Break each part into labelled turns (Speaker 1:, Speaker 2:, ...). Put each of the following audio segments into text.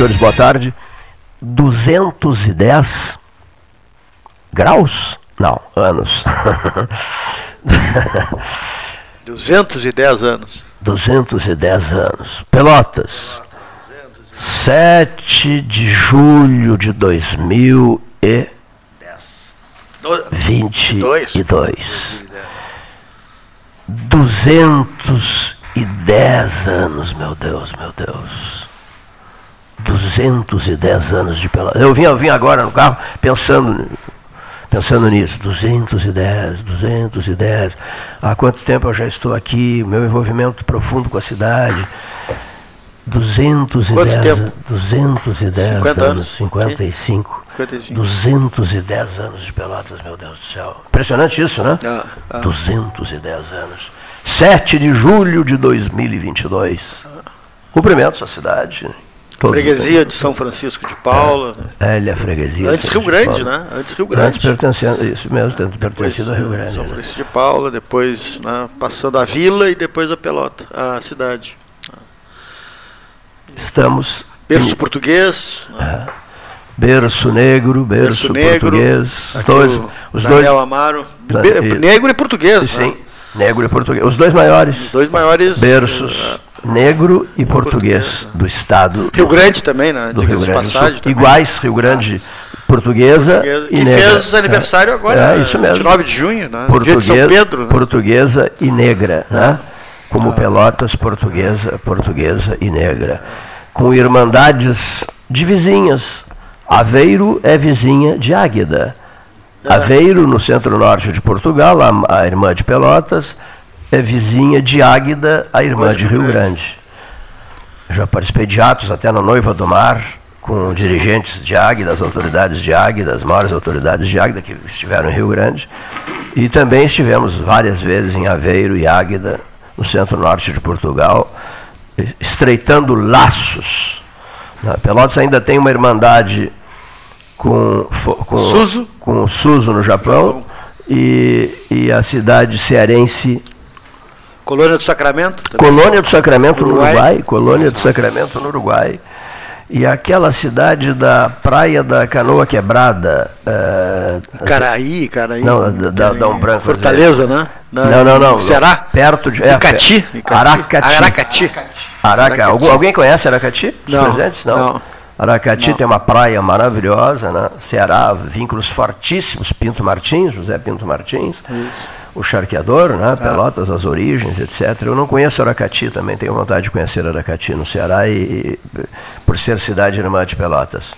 Speaker 1: senhores, boa tarde. 210 graus? Não, anos.
Speaker 2: 210 anos.
Speaker 1: 210 anos. Pelotas. 7 de julho de 2022. 210 anos, meu Deus, meu Deus. 210 anos de Pelotas. Eu vim, eu vim agora no carro pensando pensando nisso, 210, 210. Há quanto tempo eu já estou aqui, meu envolvimento profundo com a cidade. 210,
Speaker 2: Quanto tempo?
Speaker 1: 210
Speaker 2: 50
Speaker 1: anos,
Speaker 2: anos?
Speaker 1: 55.
Speaker 2: 55.
Speaker 1: 210 anos de Pelotas, meu Deus do céu. Impressionante isso, né?
Speaker 2: Ah, ah.
Speaker 1: 210 anos. 7 de julho de 2022. Cumprimentos à cidade. Todos
Speaker 2: Freguesia de São Francisco de Paula. né?
Speaker 1: Velha freguesia.
Speaker 2: Antes Rio Grande, né? Antes Rio
Speaker 1: Antes
Speaker 2: Grande.
Speaker 1: pertencendo, isso mesmo, antes
Speaker 2: Depois,
Speaker 1: pertencido a Rio Grande.
Speaker 2: São
Speaker 1: né?
Speaker 2: Francisco de Paula, depois né, passando a vila e depois a Pelota, a cidade.
Speaker 1: Estamos
Speaker 2: Berço português, né?
Speaker 1: berço negro, berço,
Speaker 2: berço negro.
Speaker 1: português. Os
Speaker 2: Aqui
Speaker 1: dois, os
Speaker 2: Daniel
Speaker 1: dois,
Speaker 2: Amaro. Be- negro e português,
Speaker 1: sim,
Speaker 2: né?
Speaker 1: Negro e português. Os dois maiores
Speaker 2: Os dois maiores.
Speaker 1: berços, negro e português do estado
Speaker 2: Rio Grande também, né?
Speaker 1: do Rio Grande
Speaker 2: passagem. também.
Speaker 1: Iguais, Rio Grande, portuguesa
Speaker 2: Que
Speaker 1: e negra.
Speaker 2: fez aniversário agora,
Speaker 1: É, isso mesmo.
Speaker 2: 29 de junho, né? Dia de
Speaker 1: Português-
Speaker 2: São Pedro. Né?
Speaker 1: Portuguesa e negra, né? Como Pelotas, portuguesa, portuguesa e negra. Com irmandades de vizinhas. Aveiro é vizinha de Águeda. Aveiro, no centro-norte de Portugal, a, a irmã de Pelotas, é vizinha de Águeda, a irmã de Rio Grande. Já participei de atos até na Noiva do Mar, com dirigentes de Águeda, as autoridades de Águeda, as maiores autoridades de Águeda que estiveram em Rio Grande. E também estivemos várias vezes em Aveiro e Águeda, no centro-norte de Portugal, estreitando laços. Pelotas ainda tem uma irmandade com, com,
Speaker 2: Suzu.
Speaker 1: com o Suzu no Japão e, e a cidade cearense
Speaker 2: Colônia do Sacramento. também.
Speaker 1: Colônia do Sacramento no
Speaker 2: Uruguai.
Speaker 1: Uruguai, Colônia do Sacramento no Uruguai. E aquela cidade da Praia da Canoa Quebrada. eh,
Speaker 2: Caraí, Caraí.
Speaker 1: Não, da- da- da um branco
Speaker 2: Fortaleza, né? Na-
Speaker 1: não, não, não.
Speaker 2: Ceará?
Speaker 1: Perto de. é,
Speaker 2: Icati. Icati.
Speaker 1: Aracati.
Speaker 2: Aracati.
Speaker 1: Araca. Algum- alguém conhece Aracati?
Speaker 2: Não?
Speaker 1: Não.
Speaker 2: não.
Speaker 1: Aracati
Speaker 2: Não.
Speaker 1: tem uma praia maravilhosa, né? Ceará, vínculos fortíssimos, Pinto Martins, José Pinto Martins, o charqueador, né? Pelotas, as origens, etc. Eu não conheço Aracati também, tenho vontade de conhecer Aracati no Ceará, e, e, por ser cidade irmã de Pelotas.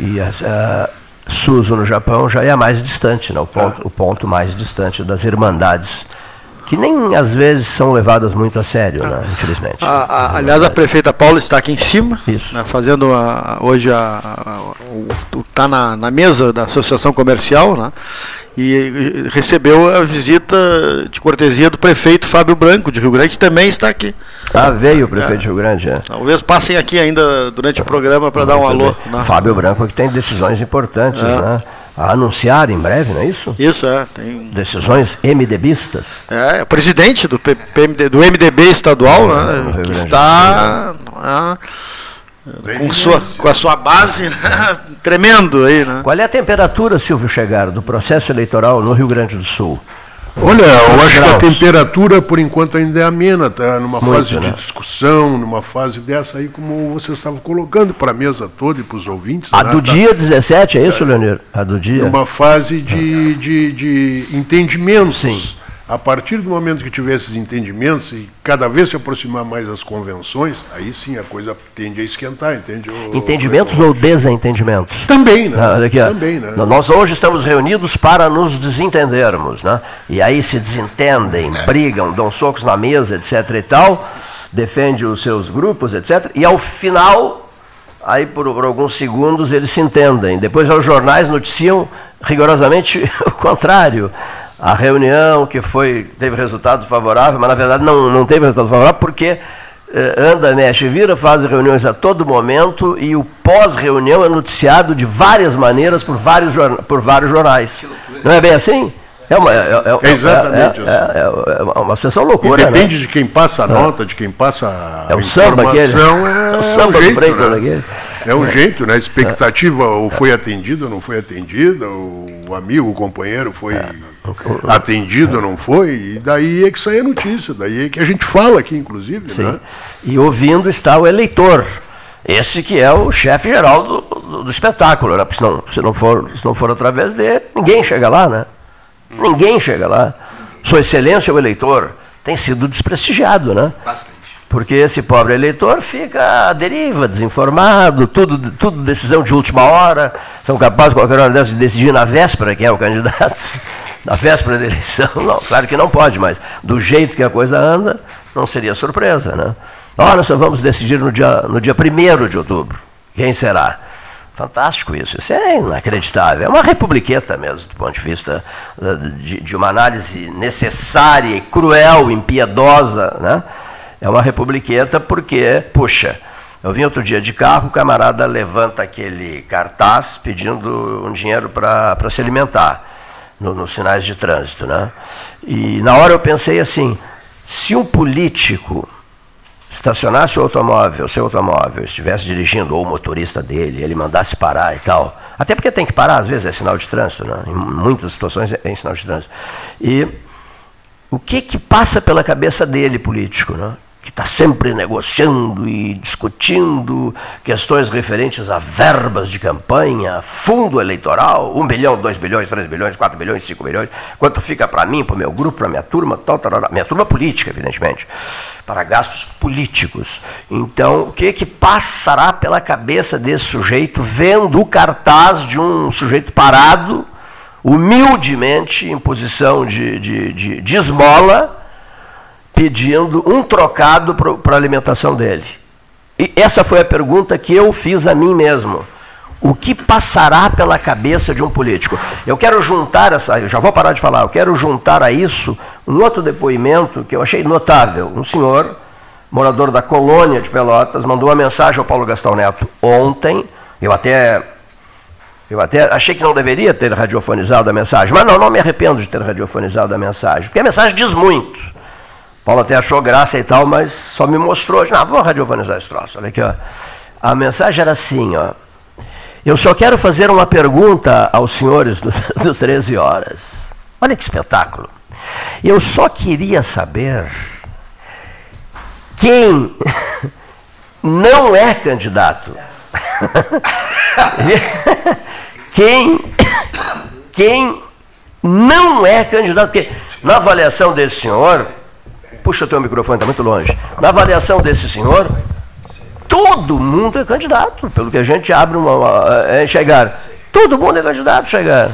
Speaker 1: E a, a Suzu no Japão já é a mais distante, né? o, ponto, o ponto mais distante das irmandades, que nem às vezes são levadas muito a sério, né? infelizmente.
Speaker 2: A- a- aliás, a prefeita Paula está aqui em cima, né, fazendo a- hoje a, está na, na mesa da Associação Comercial, né, e recebeu a visita de cortesia do prefeito Fábio Branco de Rio Grande, que também está aqui.
Speaker 1: Ah, veio o prefeito de Rio Grande, é.
Speaker 2: Talvez passem aqui ainda durante o programa para dar um alô. né.
Speaker 1: Fábio Branco que tem decisões importantes,
Speaker 2: É.
Speaker 1: né? A anunciar em breve, não é isso?
Speaker 2: Isso, é. Tem,
Speaker 1: Decisões MDBistas.
Speaker 2: é, é o presidente do, PMD do MDB estadual, né,
Speaker 1: Rio
Speaker 2: que
Speaker 1: Grande do
Speaker 2: está né, com, sua, com a sua base né, tremendo aí, né?
Speaker 1: Qual é a temperatura, Silvio Chegar, do processo eleitoral no Rio Grande do Sul?
Speaker 3: Olha, eu acho que a
Speaker 1: graus?
Speaker 3: temperatura, por enquanto, ainda é amena, tá numa
Speaker 1: Muito,
Speaker 3: fase
Speaker 1: né?
Speaker 3: de discussão, numa fase dessa aí, como você estava colocando para a mesa toda e para os ouvintes.
Speaker 1: A
Speaker 3: né?
Speaker 1: do
Speaker 3: Tá
Speaker 1: dia 17, é isso, Leonir? A do dia?
Speaker 3: Numa fase de, de, de entendimentos.
Speaker 1: Sim.
Speaker 3: A partir do momento que tiver esses entendimentos e cada vez se aproximar mais das convenções, aí sim a coisa tende a esquentar, entende? O-
Speaker 1: Entendimentos
Speaker 3: o-
Speaker 1: ou desentendimentos?
Speaker 3: Também, né?
Speaker 1: Ah, olha aqui, ó.
Speaker 3: Também, né?
Speaker 1: Nós hoje estamos reunidos para nos desentendermos, né? E aí se desentendem, brigam, dão socos na mesa, etc e tal, defende os seus grupos, etc. E ao final, aí por, por alguns segundos eles se entendem. Depois os jornais noticiam rigorosamente o contrário. A reunião que foi teve resultado favorável, mas na verdade não, não teve resultado favorável porque eh, anda, mexe, vira, faz reuniões a todo momento e o pós-reunião é noticiado de várias maneiras por vários, por vários jornais. Não é bem assim? É uma, é, é,
Speaker 3: É exatamente
Speaker 1: é, é, é uma sessão
Speaker 3: E
Speaker 1: loucura,
Speaker 3: depende
Speaker 1: né?
Speaker 3: de quem passa a nota, de quem passa a
Speaker 1: É o samba aquele.
Speaker 3: É,
Speaker 1: É o samba do
Speaker 3: jeito,
Speaker 1: Freitas
Speaker 3: né?
Speaker 1: aquele.
Speaker 3: É um jeito, né? A expectativa ou foi atendida ou não foi atendida, o amigo, o companheiro foi
Speaker 1: É.
Speaker 3: atendido ou não foi, e daí é que sai a notícia, daí é que a gente fala aqui, inclusive,
Speaker 1: Sim.
Speaker 3: né?
Speaker 1: E ouvindo está o eleitor. Esse que é o chefe geral do, do- do espetáculo, né? Porque se não, se, não for, se não for através dele, ninguém chega lá, né? Ninguém chega lá. Sua Excelência, o eleitor, tem sido desprestigiado, né?
Speaker 4: Bastante.
Speaker 1: Porque esse pobre eleitor fica à deriva, desinformado, tudo, tudo decisão de última hora, são capazes, qualquer hora dessas, de decidir na véspera quem é o candidato, na véspera da eleição. Não, claro que não pode, mas do jeito que a coisa anda, não seria surpresa, né? Nós só vamos decidir no dia, no dia 1 de outubro. Quem será? Fantástico isso, isso é inacreditável. É uma republiqueta mesmo, do ponto de vista de, de uma análise necessária cruel, impiedosa, né? É uma republiqueta porque, puxa, eu vim outro dia de carro, o camarada levanta aquele cartaz pedindo um dinheiro para se alimentar no- nos sinais de trânsito, né? E na hora eu pensei assim, se um político estacionasse o automóvel, seu automóvel, estivesse dirigindo, ou o motorista dele, ele mandasse parar e tal. Até porque tem que parar, às vezes é sinal de trânsito, né? em muitas situações é é sinal de trânsito. E o que que passa pela cabeça dele, político, né? Que está sempre negociando e discutindo questões referentes a verbas de campanha, fundo eleitoral, 1 bilhão, 2 bilhões, 3 bilhões, 4 bilhões, 5 bilhões, quanto fica para mim, para o meu grupo, para a minha turma, tal, tal, tal, minha turma política, evidentemente, para gastos políticos. Então, o que que passará pela cabeça desse sujeito vendo o cartaz de um sujeito parado, humildemente, em posição de, de, de, de esmola, pedindo um trocado para a alimentação dele. E essa foi a pergunta que eu fiz a mim mesmo. O que passará pela cabeça de um político? Eu quero juntar essa, eu já vou parar de falar, eu quero juntar a isso um outro depoimento que eu achei notável. Um senhor, morador da colônia de Pelotas, mandou uma mensagem ao Paulo Gastão Neto ontem. Eu até eu até achei que não deveria ter radiofonizado a mensagem, mas não, não me arrependo de ter radiofonizado a mensagem, porque a mensagem diz muito. Paulo até achou graça e tal, mas só me mostrou. Não, vou radiofonizar esse troço. Olha aqui, ó. A mensagem era assim, ó. Eu só quero fazer uma pergunta aos senhores do, do 13 horas. Olha que espetáculo. Eu só queria saber quem não é candidato. quem, quem não é candidato. Porque na avaliação desse senhor, puxa teu microfone, está muito longe. Na avaliação desse senhor, todo mundo é candidato, pelo que a gente abre uma. uma é, chegar. Todo mundo é candidato, chegar.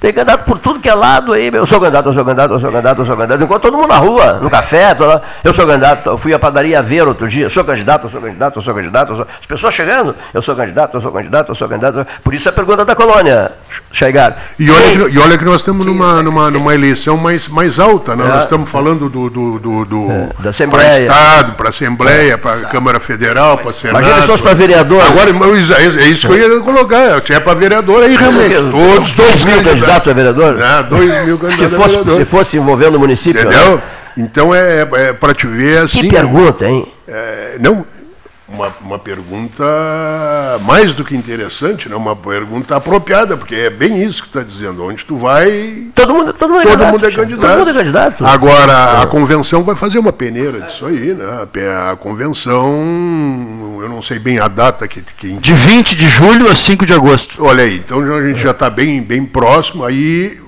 Speaker 1: Tem candidato por tudo que é lado aí. Eu sou candidato, eu sou candidato, eu sou candidato, eu sou candidato. Enquanto todo mundo na rua, no café, eu sou candidato. Eu fui à padaria ver outro dia, eu sou candidato, eu sou candidato, eu sou candidato. eu sou- As pessoas chegando, eu sou candidato, eu sou candidato, eu sou candidato. Por isso a pergunta da colônia, chegar.
Speaker 3: E olha, que, e olha que nós estamos numa, numa, numa eleição mais, mais alta, né?
Speaker 1: É.
Speaker 3: Nós estamos falando do, do, do, do
Speaker 1: da Assembleia.
Speaker 3: para Estado, para Assembleia, para Câmara Federal, para Senado.
Speaker 1: Imagina só para vereador.
Speaker 3: Agora, é é isso que eu ia colocar. Se é para vereador, aí realmente. Todos,
Speaker 1: dois mil candidatos a vereador?
Speaker 3: É, dois mil
Speaker 1: Se
Speaker 3: candidatos a
Speaker 1: fosse,
Speaker 3: vereador.
Speaker 1: se fosse envolvendo o município. né?
Speaker 3: Entendeu? Então é, é para te ver assim.
Speaker 1: Que pergunta, hein?
Speaker 3: É, não, uma, uma pergunta mais do que interessante, né? uma pergunta apropriada, porque é bem isso que está dizendo. Onde tu vai,
Speaker 1: Todo mundo, todo mundo é
Speaker 3: todo
Speaker 1: candidato.
Speaker 3: mundo é candidato.
Speaker 1: Todo mundo é candidato.
Speaker 3: Agora, a convenção vai fazer uma peneira disso aí, né? A convenção, eu não sei bem a data que, que
Speaker 2: De 20 de julho a 5 de agosto.
Speaker 3: Olha aí, então a gente já está bem, bem próximo, aí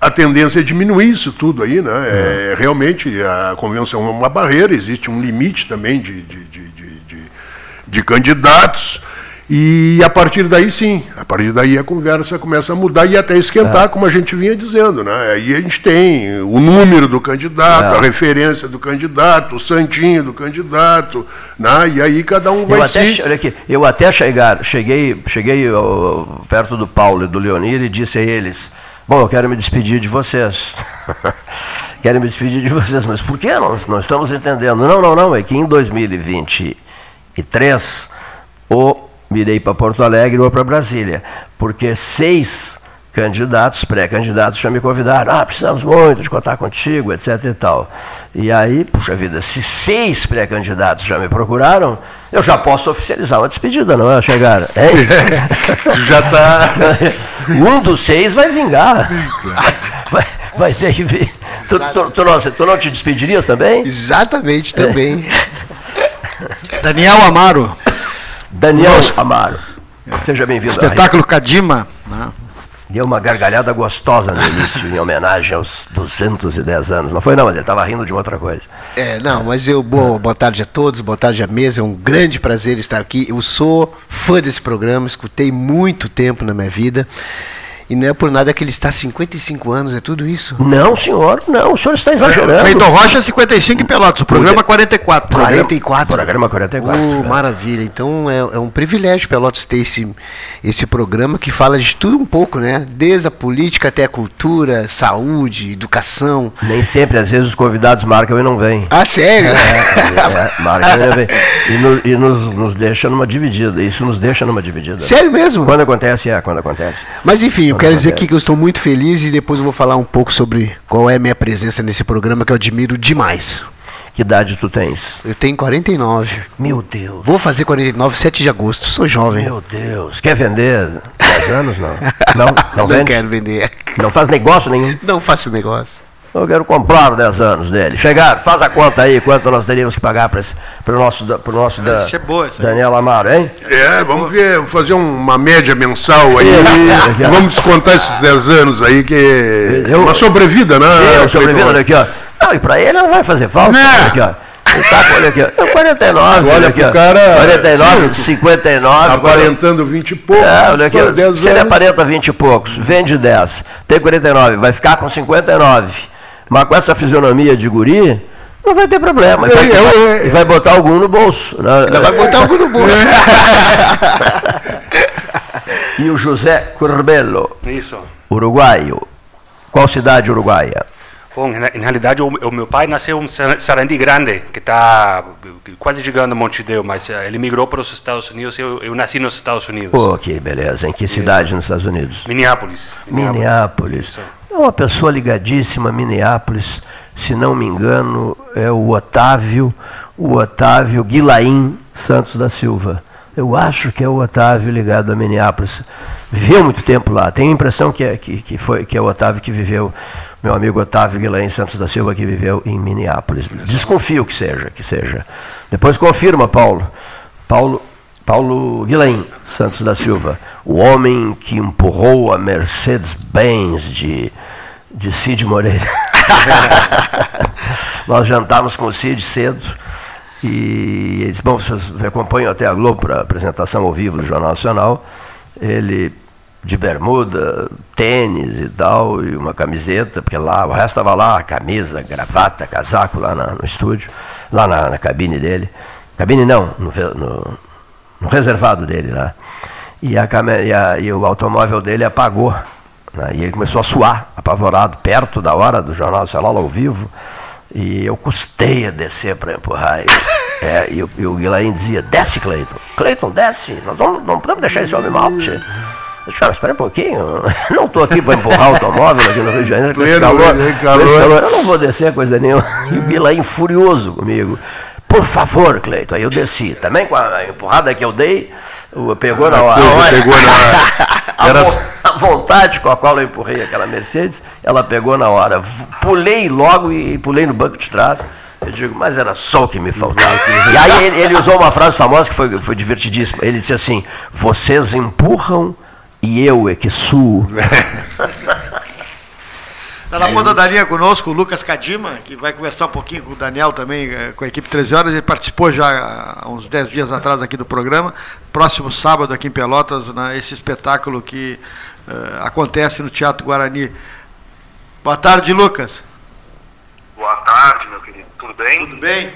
Speaker 3: a tendência é diminuir isso tudo aí, né? É, realmente a convenção é uma barreira, existe um limite também de, de, de, de, candidatos. E a partir daí sim, a partir daí a conversa começa a mudar e até esquentar, como a gente vinha dizendo, né? Aí a gente tem o número do candidato,
Speaker 1: É.
Speaker 3: a referência do candidato, o santinho do candidato, né? E aí cada um
Speaker 1: Eu
Speaker 3: vai
Speaker 1: até,
Speaker 3: se
Speaker 1: olha aqui, eu até chegar, cheguei, cheguei perto do Paulo e do Leonir e disse a eles, bom, eu quero me despedir de vocês. quero me despedir de vocês, mas por que não, não estamos entendendo? Não, não, não, é que em 2023 ou irei para Porto Alegre ou para Brasília, porque seis candidatos, pré-candidatos já me convidaram, ah, precisamos muito de contar contigo, etc e tal. E aí, puxa vida, se seis pré-candidatos já me procuraram, eu já posso oficializar uma despedida, não é, chegar? É, já está. Um dos seis vai vingar. Vai, vai ter que vir. Tu, tu, tu, não, tu não te despedirias também?
Speaker 4: Exatamente, também.
Speaker 2: É. Daniel Amaro.
Speaker 1: Daniel. Amaro. Seja bem-vindo.
Speaker 2: Espetáculo Cadima. Né?
Speaker 1: Deu uma gargalhada gostosa no início, em homenagem aos 210 anos. Não foi não, mas ele estava rindo de outra coisa.
Speaker 4: É, não, mas eu, boa, boa tarde a todos, boa tarde à mesa, é um grande prazer estar aqui. Eu sou fã desse programa, escutei muito tempo na minha vida. E não é por nada que ele está há 55 anos, é tudo isso?
Speaker 1: Não, senhor, não, o senhor está exagerando.
Speaker 2: Cleiton Rocha, 55 em Pelotas, o programa 44.
Speaker 4: 44?
Speaker 1: Programa 44.
Speaker 4: Oh, maravilha, então é, é, um privilégio Pelotas ter esse, esse programa que fala de tudo um pouco, né? Desde a política até a cultura, saúde, educação.
Speaker 1: Nem sempre, às vezes os convidados marcam e não vêm.
Speaker 4: Ah, sério? É,
Speaker 1: é, marcam e não vêm. E, no, e nos, nos deixa numa dividida, isso nos deixa numa dividida.
Speaker 4: Sério mesmo?
Speaker 1: Quando acontece, é, quando acontece.
Speaker 4: Mas enfim, quero dizer aqui que eu estou muito feliz e depois eu vou falar um pouco sobre qual é a minha presença nesse programa que eu admiro demais.
Speaker 1: Que idade tu tens?
Speaker 4: Eu tenho 49.
Speaker 1: Meu Deus.
Speaker 4: Vou fazer 49, 7 de agosto. Sou jovem.
Speaker 1: Meu Deus. Quer vender 10 anos? Não. Não, não,
Speaker 4: não vende? quero vender.
Speaker 1: Não faz negócio nenhum?
Speaker 4: Não faço negócio.
Speaker 1: Eu quero comprar 10 anos dele. Chegar, faz a conta aí, quanto nós teríamos que pagar para o nosso, pro nosso da,
Speaker 2: é boa,
Speaker 1: Daniel Amaro, hein?
Speaker 3: É, vamos ver, vamos fazer uma média mensal aí. vamos descontar esses 10 anos aí, que é uma sobrevida, né?
Speaker 1: É, uma sobrevida, olha aqui, ó. Não, e para ele não vai fazer falta. Né? Olha aqui, ó. Tá, olha aqui, ó. 49, olha aqui, ó.
Speaker 3: cara.
Speaker 1: 49, 59.
Speaker 3: Aparentando 20 e poucos.
Speaker 1: É, olha aqui, se ele aparenta 20 e poucos, vende 10, tem 49, vai ficar com 59 mas com essa fisionomia de guri, não vai ter problema. E vai, vai, vai, botar algum no bolso.
Speaker 4: Né? Ainda vai botar algum no bolso.
Speaker 1: e o José Curbelo.
Speaker 5: Isso.
Speaker 1: Uruguaio. Qual cidade uruguaia?
Speaker 5: Bom, na, realidade, o, o, meu pai nasceu em Sarandi Grande, que está quase chegando a Montevideo, mas eh, ele migrou para os Estados Unidos. Eu, eu nasci nos Estados Unidos.
Speaker 1: Pô, que beleza. Em que cidade Isso. nos Estados Unidos?
Speaker 5: Minneapolis.
Speaker 1: Minneapolis. Minneapolis. É uma pessoa ligadíssima a Minneapolis, se não me engano, é o Otávio, o Otávio Guilaim Santos da Silva. Eu acho que é o Otávio ligado a Minneapolis. Viveu muito tempo lá. Tenho a impressão que é, que, que foi, que é o Otávio que viveu, meu amigo Otávio Guilaim Santos da Silva, que viveu em Minneapolis. Desconfio que seja, que seja. Depois confirma, Paulo. Paulo Paulo Guilain Santos da Silva, o homem que empurrou a Mercedes-Benz de, de Cid Moreira. Nós jantávamos com o Cid cedo e ele disse, bom, vocês acompanham até a Globo para apresentação ao vivo do Jornal Nacional. Ele de bermuda, tênis e tal, e uma camiseta, porque lá, o resto estava lá, camisa, gravata, casaco lá na, no estúdio, lá na, na, cabine dele. Cabine não, no, no no reservado dele lá. E, a, e, a, e o automóvel dele apagou. Né? E ele começou a suar, apavorado, perto da hora do Jornal Nacional ao vivo. E eu custei a descer para empurrar ele. É, e, o, e o Guilain dizia, desce, Cleiton. Cleiton, desce. Nós não, não podemos deixar esse homem mal. Tchê. Eu disse, ah, espera um pouquinho. Não estou aqui para empurrar o automóvel aqui no Rio de Janeiro com esse calor, calor. calor. Eu não vou descer coisa nenhuma. E o Guilain furioso comigo. Por favor, Cleito. Aí eu desci. Também com a empurrada que eu dei, pegou na hora.
Speaker 3: Pegou na hora.
Speaker 1: Era... A vontade com a qual eu empurrei aquela Mercedes, ela pegou na hora. Pulei logo e pulei no banco de trás. Eu digo, mas era só o que me faltava. e aí ele, ele, usou uma frase famosa que foi, foi divertidíssima. Ele disse assim: Vocês empurram e eu é que suo.
Speaker 2: Está na ponta da linha conosco o Lucas Cadima, que vai conversar um pouquinho com o Daniel também, eh, com a equipe 13 horas. Ele participou já há uns 10 dias atrás aqui do programa. Próximo sábado aqui em Pelotas, né, esse espetáculo que uh, acontece no Teatro Guarani. Boa tarde, Lucas.
Speaker 6: Boa tarde, meu querido. Tudo bem?
Speaker 2: Tudo bem.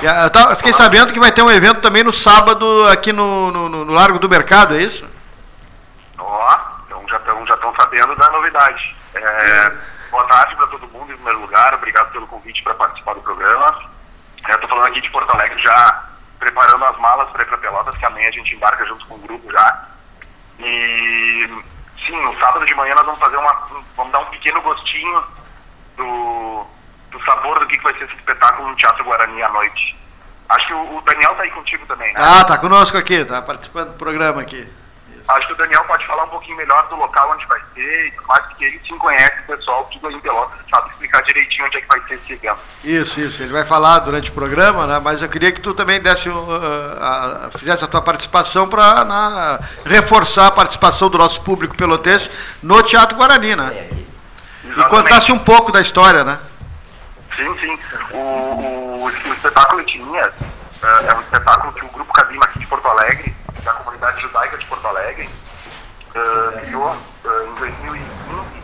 Speaker 2: Eu, tava, eu fiquei sabendo que vai ter um evento também no sábado aqui no, no, no Largo do Mercado, é isso?
Speaker 6: Ó, então já estão já sabendo da novidade. É, Boa tarde para todo mundo, em primeiro lugar. Obrigado pelo convite para participar do programa. Estou falando aqui de Porto Alegre já preparando as malas para ir para Pelotas, que amanhã a gente embarca junto com o grupo já. E sim, no sábado de manhã nós vamos fazer uma. Vamos dar um pequeno gostinho do, do sabor do que, que vai ser esse espetáculo no Teatro Guarani à noite. Acho que o, o Daniel tá aí contigo também, né?
Speaker 2: Ah, tá conosco aqui, tá participando do programa aqui.
Speaker 6: Acho que o Daniel pode falar um pouquinho melhor do local onde vai ser e tudo mais, porque ele sim conhece o pessoal, tudo aí em Pelotas, sabe explicar direitinho onde é que vai ser esse evento.
Speaker 2: Isso, isso. Ele vai falar durante o programa, né? Mas eu queria que tu também desse, uh, a, fizesse a tua participação para reforçar a participação do nosso público pelotense no Teatro Guarani, né? E contasse um pouco da história, né?
Speaker 6: Sim, sim. O, o, o espetáculo Etnias uh, é um espetáculo que o Grupo Cadima aqui de Porto Alegre, da comunidade judaica de Porto Alegre, uh, criou uh, em 2015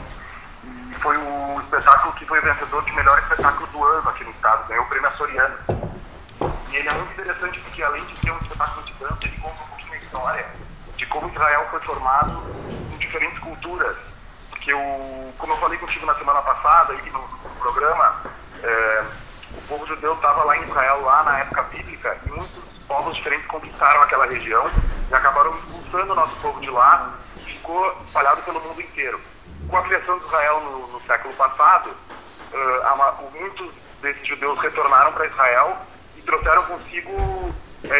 Speaker 6: e foi o espetáculo que foi vencedor de melhor espetáculo do ano aqui no estado, ganhou o prêmio Açoriano. E ele é muito interessante porque além de ser um espetáculo de dança, ele conta um pouquinho a história de como Israel foi formado em diferentes culturas. Porque, o, como eu falei contigo na semana passada, aí no, no programa, é, o povo judeu estava lá em Israel, lá na época bíblica, e muitos povos diferentes conquistaram aquela região e acabaram expulsando o nosso povo de lá ficou espalhado pelo mundo inteiro. Com a criação de Israel no, no século passado, uh, muitos desses judeus retornaram para Israel e trouxeram consigo uh,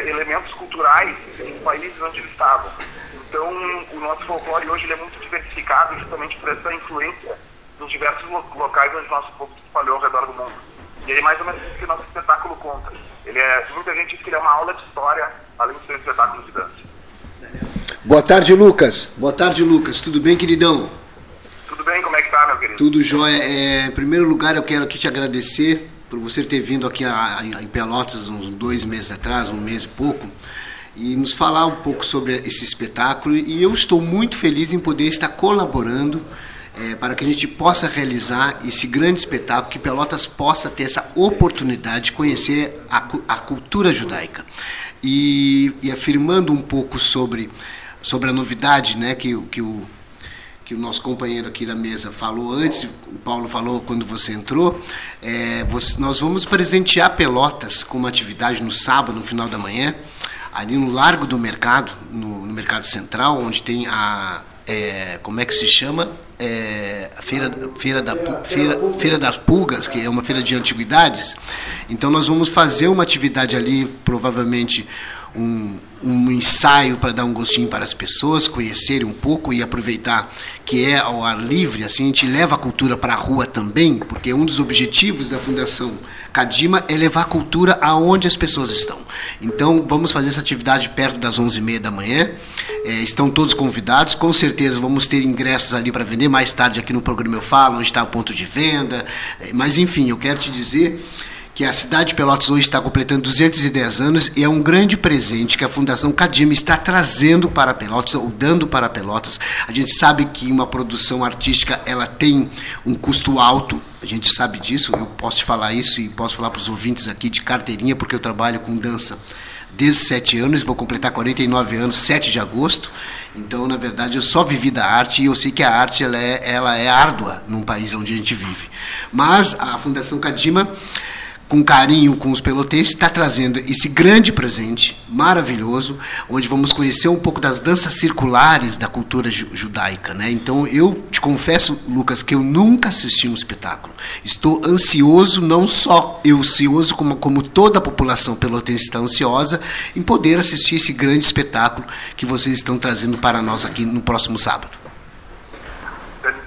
Speaker 6: elementos culturais dos países onde eles estavam. Então, o nosso folclore hoje é muito diversificado justamente por essa influência dos diversos locais onde o nosso povo se espalhou ao redor do mundo. E aí, mais ou menos isso que o nosso espetáculo conta. Ele é, muita gente diz que ele é uma aula de história, além de ser um espetáculo de dança.
Speaker 4: Boa tarde, Lucas. Boa tarde, Lucas. Tudo bem, queridão?
Speaker 6: Tudo bem, como é que tá, meu querido?
Speaker 4: Tudo jóia. É, em primeiro lugar, eu quero aqui te agradecer por você ter vindo aqui a, a, em Pelotas uns dois meses atrás, um mês e pouco, e nos falar um pouco sobre esse espetáculo. E eu estou muito feliz em poder estar colaborando é, para que a gente possa realizar esse grande espetáculo, que Pelotas possa ter essa oportunidade de conhecer a, a cultura judaica. E, e, afirmando um pouco sobre, sobre a novidade né, que, que, o, que o nosso companheiro aqui da mesa falou antes, o Paulo falou quando você entrou, é, você, nós vamos presentear Pelotas com uma atividade no sábado, no final da manhã, ali no Largo do Mercado, no, no Mercado Central, onde tem a. É, como é que se chama? É, feira, feira, da, feira, feira das Pulgas, que é uma feira de antiguidades. Então nós vamos fazer uma atividade ali, provavelmente um, um ensaio para dar um gostinho para as pessoas, conhecerem um pouco e aproveitar que é ao ar livre, assim a gente leva a cultura para a rua também, porque um dos objetivos da Fundação Cadima é levar a cultura aonde as pessoas estão. Então vamos fazer essa atividade perto das 11h30 da manhã, é, estão todos convidados, com certeza vamos ter ingressos ali para vender, mais tarde aqui no programa eu falo, onde está o ponto de venda, é, mas enfim, eu quero te dizer que a cidade de Pelotas hoje está completando 210 anos e é um grande presente que a Fundação Cadima está trazendo para Pelotas, ou dando para Pelotas. A gente sabe que uma produção artística ela tem um custo alto, a gente sabe disso, eu posso te falar isso e posso falar para os ouvintes aqui de carteirinha, porque eu trabalho com dança desde 7 anos, vou completar 49 anos, 7 de agosto. Então, na verdade, eu só vivi da arte e eu sei que a arte ela é, ela é árdua num país onde a gente vive. Mas a Fundação Cadima com carinho com os pelotenses, está trazendo esse grande presente maravilhoso, onde vamos conhecer um pouco das danças circulares da cultura judaica. Né? Então, eu te confesso, Lucas, que eu nunca assisti um espetáculo. Estou ansioso, não só eu ansioso, como, como toda a população pelotense está ansiosa, em poder assistir esse grande espetáculo que vocês estão trazendo para nós aqui no próximo sábado.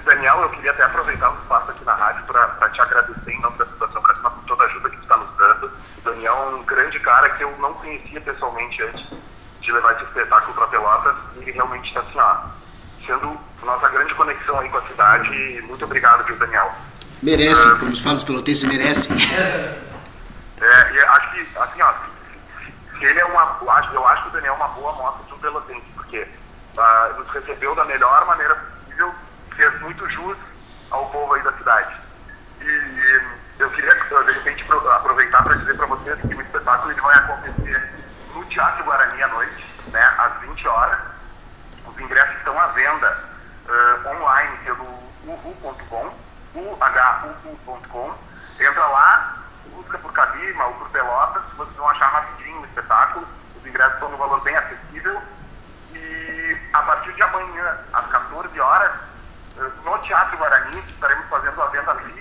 Speaker 6: Daniel, eu queria até aproveitar o espaço aqui na rádio para te agradecer em nome da Fundação Cadima por toda a ajuda que tu está nos dando. O Daniel é um grande cara que eu não conhecia pessoalmente antes de levar esse espetáculo para Pelotas. E ele realmente está assim, ó, sendo nossa grande conexão aí com a cidade. Muito obrigado, viu, Daniel?
Speaker 4: Merece, uh, como os falam os pelotenses, merecem.
Speaker 6: É, acho que, assim, ó, se ele é uma, eu acho que o Daniel é uma boa amostra de um pelotense, porque uh, nos recebeu da melhor maneira possível, fez muito jus ao povo aí da cidade. E eu queria, de repente, aproveitar para dizer para vocês que o espetáculo ele vai acontecer no Teatro Guarani à noite, né, às 20 horas. Os ingressos estão à venda uh, online pelo uhu.com, uhu.com. Entra lá, busca por Cabima ou por Pelotas, vocês vão achar rapidinho o espetáculo. Os ingressos estão no valor bem acessível. E a partir de amanhã, às 14 horas, no Teatro Guarani estaremos fazendo a venda física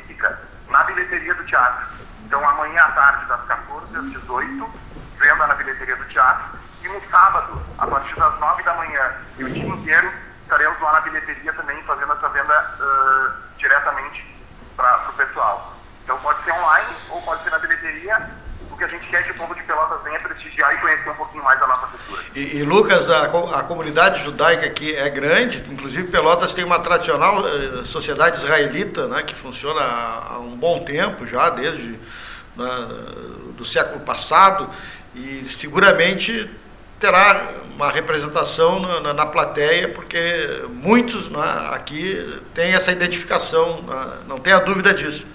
Speaker 6: na bilheteria do teatro. Então amanhã à tarde, das 14 às 18, venda na bilheteria do teatro. E no sábado, a partir das 9 da manhã e o dia inteiro, estaremos lá na bilheteria também fazendo essa venda uh, diretamente para o pessoal. Então pode ser online ou pode ser na bilheteria. O que a gente quer é que o povo de Pelotas venha prestigiar e conhecer um pouquinho mais da nossa.
Speaker 2: E, e Lucas, a, a, comunidade judaica aqui é grande, inclusive Pelotas tem uma tradicional eh, sociedade israelita, né, que funciona há, há um bom tempo já, desde né, do século passado, e seguramente terá uma representação na, na, na plateia, porque muitos né, aqui têm essa identificação, né, não tenha dúvida disso.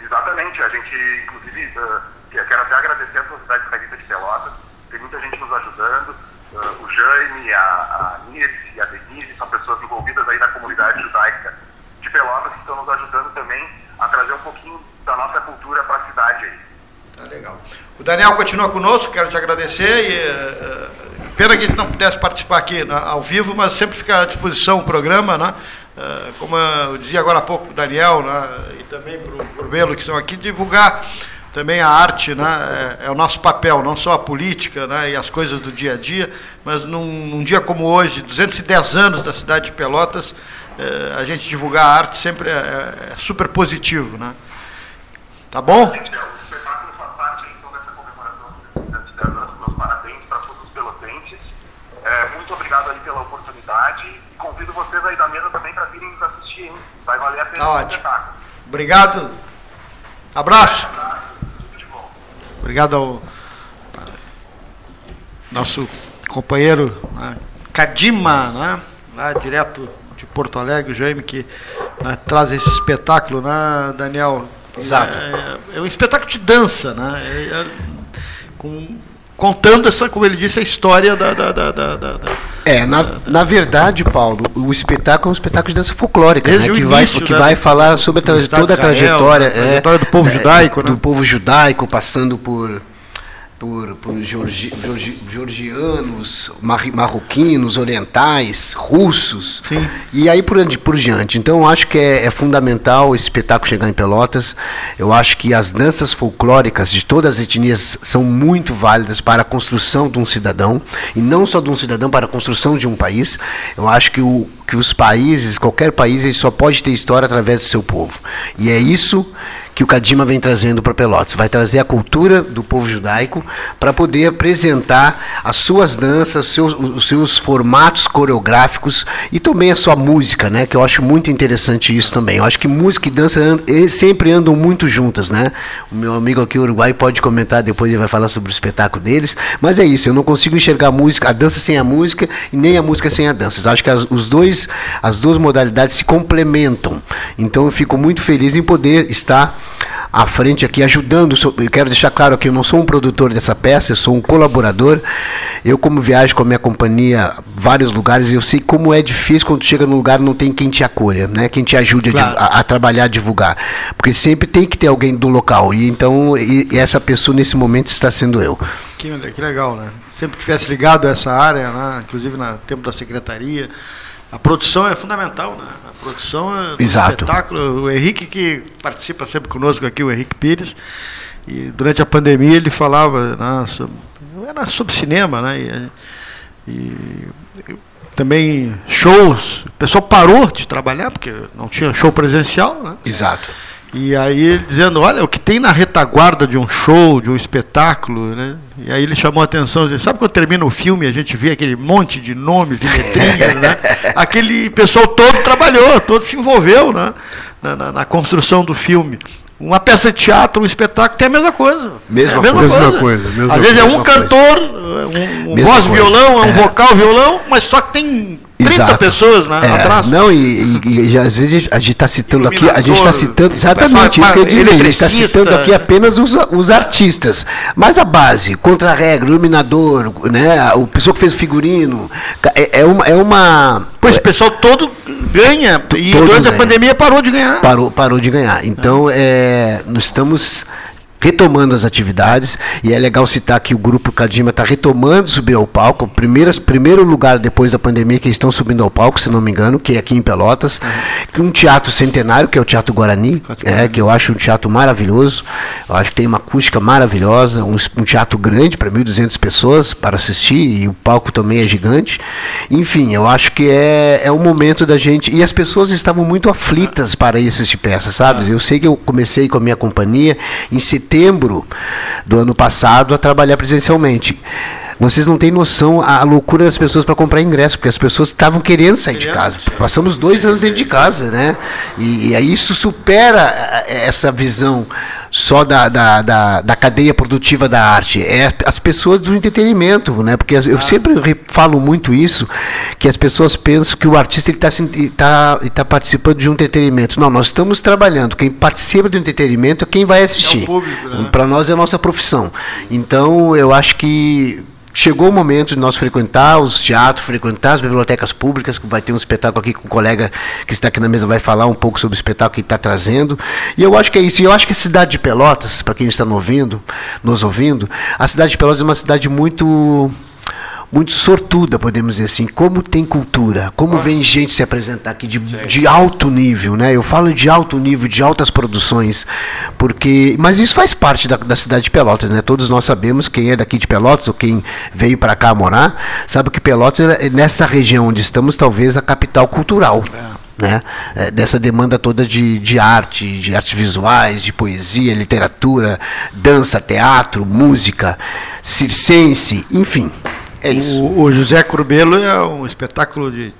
Speaker 6: Exatamente, a gente, inclusive, uh, quero até agradecer a Sociedade Israelita de Pelotas, muita gente nos ajudando, uh, o Jaime, a, a Nirce, a Denise, são pessoas envolvidas aí na comunidade judaica de Pelotas que estão nos ajudando também a trazer um pouquinho da nossa cultura para a cidade aí.
Speaker 2: Tá legal. O Daniel continua conosco, quero te agradecer e uh, pena que gente não pudesse participar aqui ao vivo, mas sempre fica à disposição o programa, né? Uh, como eu dizia agora há pouco o Daniel né, e também para o Belo que estão aqui, divulgar também a arte né, é, é, o nosso papel, não só a política né, e as coisas do dia a dia, mas num, num dia como hoje, 210 anos da cidade de Pelotas, é, a gente divulgar a arte sempre é, é, é super positivo. Né? Tá bom?
Speaker 6: Muito obrigado aí pela oportunidade e convido vocês aí da mesa também para virem nos assistir, hein? Vai valer a pena
Speaker 2: tá ótimo. Obrigado. Abraço. Obrigado ao nosso companheiro né, Cadima, né, lá direto de Porto Alegre, o Jaime, que né, traz esse espetáculo, né, Daniel?
Speaker 4: Exato.
Speaker 2: É, é um espetáculo de dança, né? É, é, com, contando essa, como ele disse, a história da. da, da, da, da
Speaker 4: é, na, na verdade, Paulo, o espetáculo é um espetáculo de dança folclórica, né, que, início, vai, que né, vai falar sobre a, toda a trajetória,
Speaker 2: Israel, é, a trajetória do povo judaico,
Speaker 4: do né? povo judaico, passando por por, por georgi, georgi, georgianos, mar, marroquinos, orientais, russos,
Speaker 2: Sim.
Speaker 4: e aí por, por diante. Então, eu acho que é, é, fundamental esse espetáculo chegar em Pelotas. Eu acho que as danças folclóricas de todas as etnias são muito válidas para a construção de um cidadão, e não só de um cidadão, para a construção de um país. Eu acho que, o, que os países, qualquer país, ele só pode ter história através do seu povo. E é isso que o Cadima vem trazendo para Pelotas. Vai trazer a cultura do povo judaico para poder apresentar as suas danças, os seus, os seus formatos coreográficos e também a sua música, né? Que eu acho muito interessante isso também. Eu acho que música e dança sempre andam muito juntas, né? O meu amigo aqui, Uruguai, pode comentar depois, ele vai falar sobre o espetáculo deles. Mas é isso, eu não consigo enxergar a música, a dança sem a música e nem a música sem a dança. Eu acho que as, os dois, as duas modalidades se complementam. Então eu fico muito feliz em poder estar à frente aqui, ajudando. Eu quero deixar claro que eu não sou um produtor dessa peça, eu sou um colaborador. Eu, como viajo com a minha companhia vários lugares, eu sei como é difícil quando chega num lugar não tem quem te acolha, né? quem te ajude claro. a, a, trabalhar, a divulgar. Porque sempre tem que ter alguém do local. E então, e, e essa pessoa nesse momento está sendo eu.
Speaker 2: Que, que legal, né? Sempre que tivesse ligado a essa área, né? inclusive no tempo da secretaria. A produção é fundamental, né? A produção é um
Speaker 4: Exato.
Speaker 2: espetáculo. O Henrique, que participa sempre conosco aqui, o Henrique Pires, e durante a pandemia ele falava né, sobre, era sobre cinema, né? E, e, também shows. O pessoal parou de trabalhar, porque não tinha show presencial, né?
Speaker 4: Exato.
Speaker 2: E aí ele dizendo, olha, o que tem na retaguarda de um show, de um espetáculo, né? E aí ele chamou a atenção, dizendo, sabe quando termina o filme a gente vê aquele monte de nomes e letrinhas, né? Aquele pessoal todo trabalhou, todo se envolveu né? na, na, na construção do filme. Uma peça de teatro, um espetáculo, tem a mesma coisa.
Speaker 4: Mesma,
Speaker 2: é
Speaker 4: mesma
Speaker 2: coisa.
Speaker 4: coisa.
Speaker 3: coisa mesma
Speaker 2: Às vezes é um cantor, um, um voz,
Speaker 4: coisa.
Speaker 2: violão, é um
Speaker 4: É.
Speaker 2: vocal, violão, mas só que tem 30
Speaker 4: Exato.
Speaker 2: pessoas né,
Speaker 4: É,
Speaker 2: atrás.
Speaker 4: Não, e, e- e às vezes a gente está citando aqui, a gente está citando, exatamente isso que eu dizer, a gente está citando aqui apenas os, os artistas. Mas a base, contra-regra, iluminador, né, o pessoa que fez o figurino, é, é uma. É uma
Speaker 2: Pois o pessoal todo ganha. E
Speaker 4: todo
Speaker 2: durante a
Speaker 4: ganha.
Speaker 2: pandemia parou de ganhar.
Speaker 4: parou, parou de ganhar. Então, é, nós estamos retomando as atividades, e é legal citar que o grupo Cadima está retomando subir ao palco, primeiro, primeiro lugar depois da pandemia que eles estão subindo ao palco, se não me engano, que é aqui em Pelotas, um teatro centenário, que é o Teatro Guarani, é, que eu acho um teatro maravilhoso, eu acho que tem uma acústica maravilhosa, um, um teatro grande para 1.200 pessoas para assistir, e o palco também é gigante, enfim, eu acho que é, é o momento da gente, e as pessoas estavam muito aflitas para ir assistir peças, sabe? Eu sei que eu comecei com a minha companhia em setembro do ano passado a trabalhar presencialmente. Vocês não têm noção a loucura das pessoas para comprar ingresso, porque as pessoas estavam querendo sair de casa. Passamos dois anos dentro de casa, né? E, e aí isso supera essa visão só da, da, da, da, cadeia produtiva da arte, é as pessoas do entretenimento, né? Porque eu sempre falo muito isso, que as pessoas pensam que o artista está tá, tá participando de um entretenimento. Não, nós estamos trabalhando. Quem participa do entretenimento é quem vai assistir. É né? Para nós é a nossa profissão. Então, eu acho que chegou o momento de nós frequentar os teatros, frequentar as bibliotecas públicas, que vai ter um espetáculo aqui com o colega que está aqui na mesa vai falar um pouco sobre o espetáculo que está trazendo. E eu acho que é isso. E eu acho que a cidade de Pelotas, para quem está nos ouvindo, nos ouvindo, a cidade de Pelotas é uma cidade muito muito sortuda, podemos dizer assim, como tem cultura, como vem gente se apresentar aqui de, de alto nível, né? Eu falo de alto nível, de altas produções, porque, mas isso faz parte da, da cidade de Pelotas, né? Todos nós sabemos quem é daqui de Pelotas ou quem veio para cá morar, sabe que Pelotas é nessa região onde estamos, talvez a capital cultural. É. Né? É, dessa demanda toda de, de arte, de artes visuais, de poesia, literatura, dança, teatro, música, circense, enfim. É isso.
Speaker 2: O, o José Curbelo é um espetáculo de,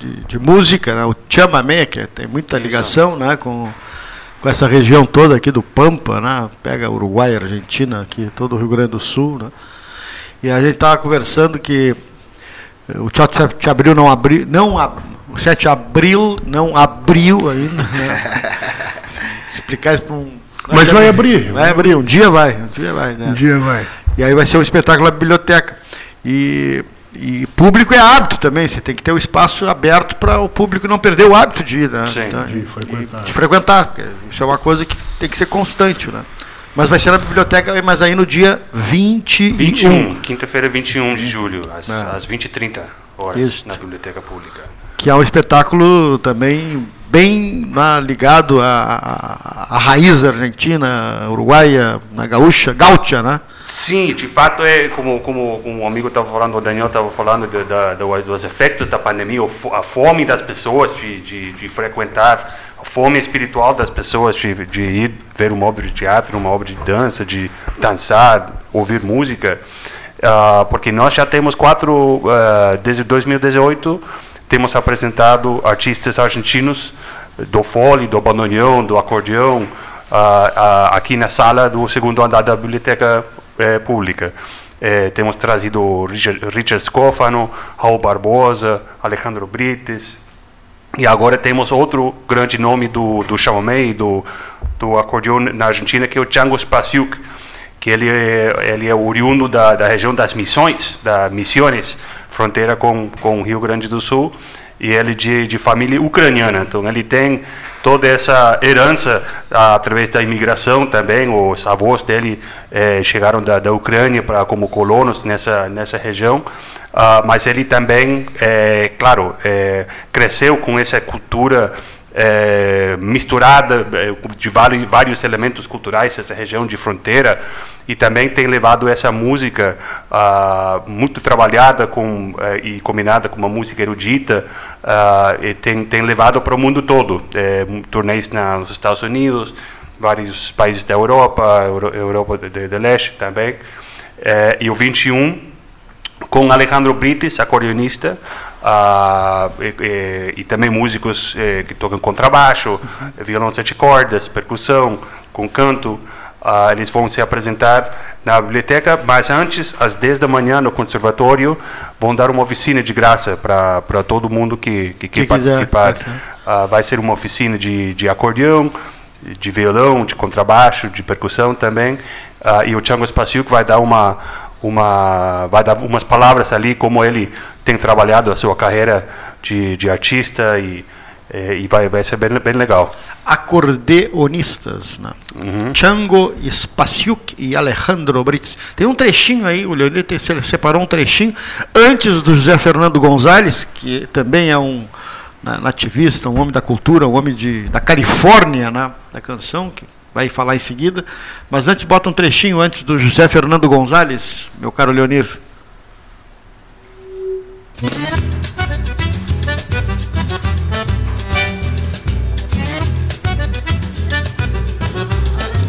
Speaker 2: de, de música, né? o chamamé, que tem muita ligação né? com, com essa região toda aqui do Pampa, né? pega Uruguai, Argentina, aqui, todo o Rio Grande do Sul. Né? E a gente estava conversando que o Teatro 7 de Abril não abriu, não ab, o 7 de Abril não abriu ainda. Né? Explicar isso para um.
Speaker 3: Mas vai abrir.
Speaker 2: Vai abrir, um dia vai. Um dia vai, né?
Speaker 3: Um dia vai.
Speaker 2: E aí vai ser um espetáculo na biblioteca. E, e público é hábito também, você tem que ter o um espaço aberto para o público não perder o hábito de ir, né?
Speaker 5: Sim,
Speaker 2: então,
Speaker 3: de frequentar.
Speaker 2: De frequentar. Isso é uma coisa que tem que ser constante, né? Mas vai ser na biblioteca, mas aí no dia 21.
Speaker 5: 21, quinta-feira, 21 de julho, às, é. às 20h30 horas, Isso. na Biblioteca Pública.
Speaker 2: Que é um espetáculo também bem né, ligado à, à, raiz argentina, uruguaia, na gaúcha, gaúcha, né?
Speaker 5: Sim, de fato é como como um amigo estava falando, o Daniel estava falando de, de, dos efeitos da pandemia, a fome das pessoas de, de, de frequentar, a fome espiritual das pessoas de, de ir ver uma obra de teatro, uma obra de dança, de dançar, ouvir música, uh, porque nós já temos quatro uh, desde 2018 temos apresentado artistas argentinos do fole, do bandoneão, do acordeão, uh, uh, aqui na sala do segundo andar da biblioteca uh, pública. Eh, temos trazido Richard, Richard Scofano, Raul Barbosa, Alejandro Brites, e agora temos outro grande nome do, do chamamé do, do acordeão na Argentina, que é o Django Spasiuk, que ele é, ele é oriundo da, da região das Missões, da Missões, fronteira com, com o Rio Grande do Sul, e ele de, de família ucraniana. Então ele tem toda essa herança através da imigração também. Os avós dele eh, chegaram da, da Ucrânia para como colonos nessa nessa região. Ah, mas ele também, eh, claro, eh, cresceu com essa cultura é, misturada é, de vários, vários elementos culturais essa região de fronteira e também tem levado essa música ah, muito trabalhada com eh, e combinada com uma música erudita ah, e tem tem levado para o mundo todo é, turnês nos Estados Unidos vários países da Europa Euro, Europa de, de, leste também. E o 21 com Alejandro Brites acordeonista Uh, e, e, e, também músicos eh, que tocam contrabaixo, violão sete cordas, percussão, com canto. Uh, eles vão se apresentar na biblioteca, mas antes, às 10 da manhã, no conservatório, vão dar uma oficina de graça para todo mundo que, que, que quer participar. Uh, vai ser uma oficina de, de acordeão, de violão, de contrabaixo, de percussão também. e o Chango Spaciuc vai dar uma uma vai dar umas palavras ali como ele tem trabalhado a sua carreira de, de artista e, É, e vai, vai ser bem, bem legal.
Speaker 2: Acordeonistas, né?
Speaker 5: Uhum.
Speaker 2: Chango Spasiuk e Alejandro Brits. Tem um trechinho aí, o se- separou um trechinho antes do José Fernando Gonzalez, que também é um na- nativista, um homem da cultura, um homem de, da Califórnia, né? da canção, que vai falar em seguida. Mas antes, bota um trechinho antes do José Fernando Gonzalez, meu caro Leonir.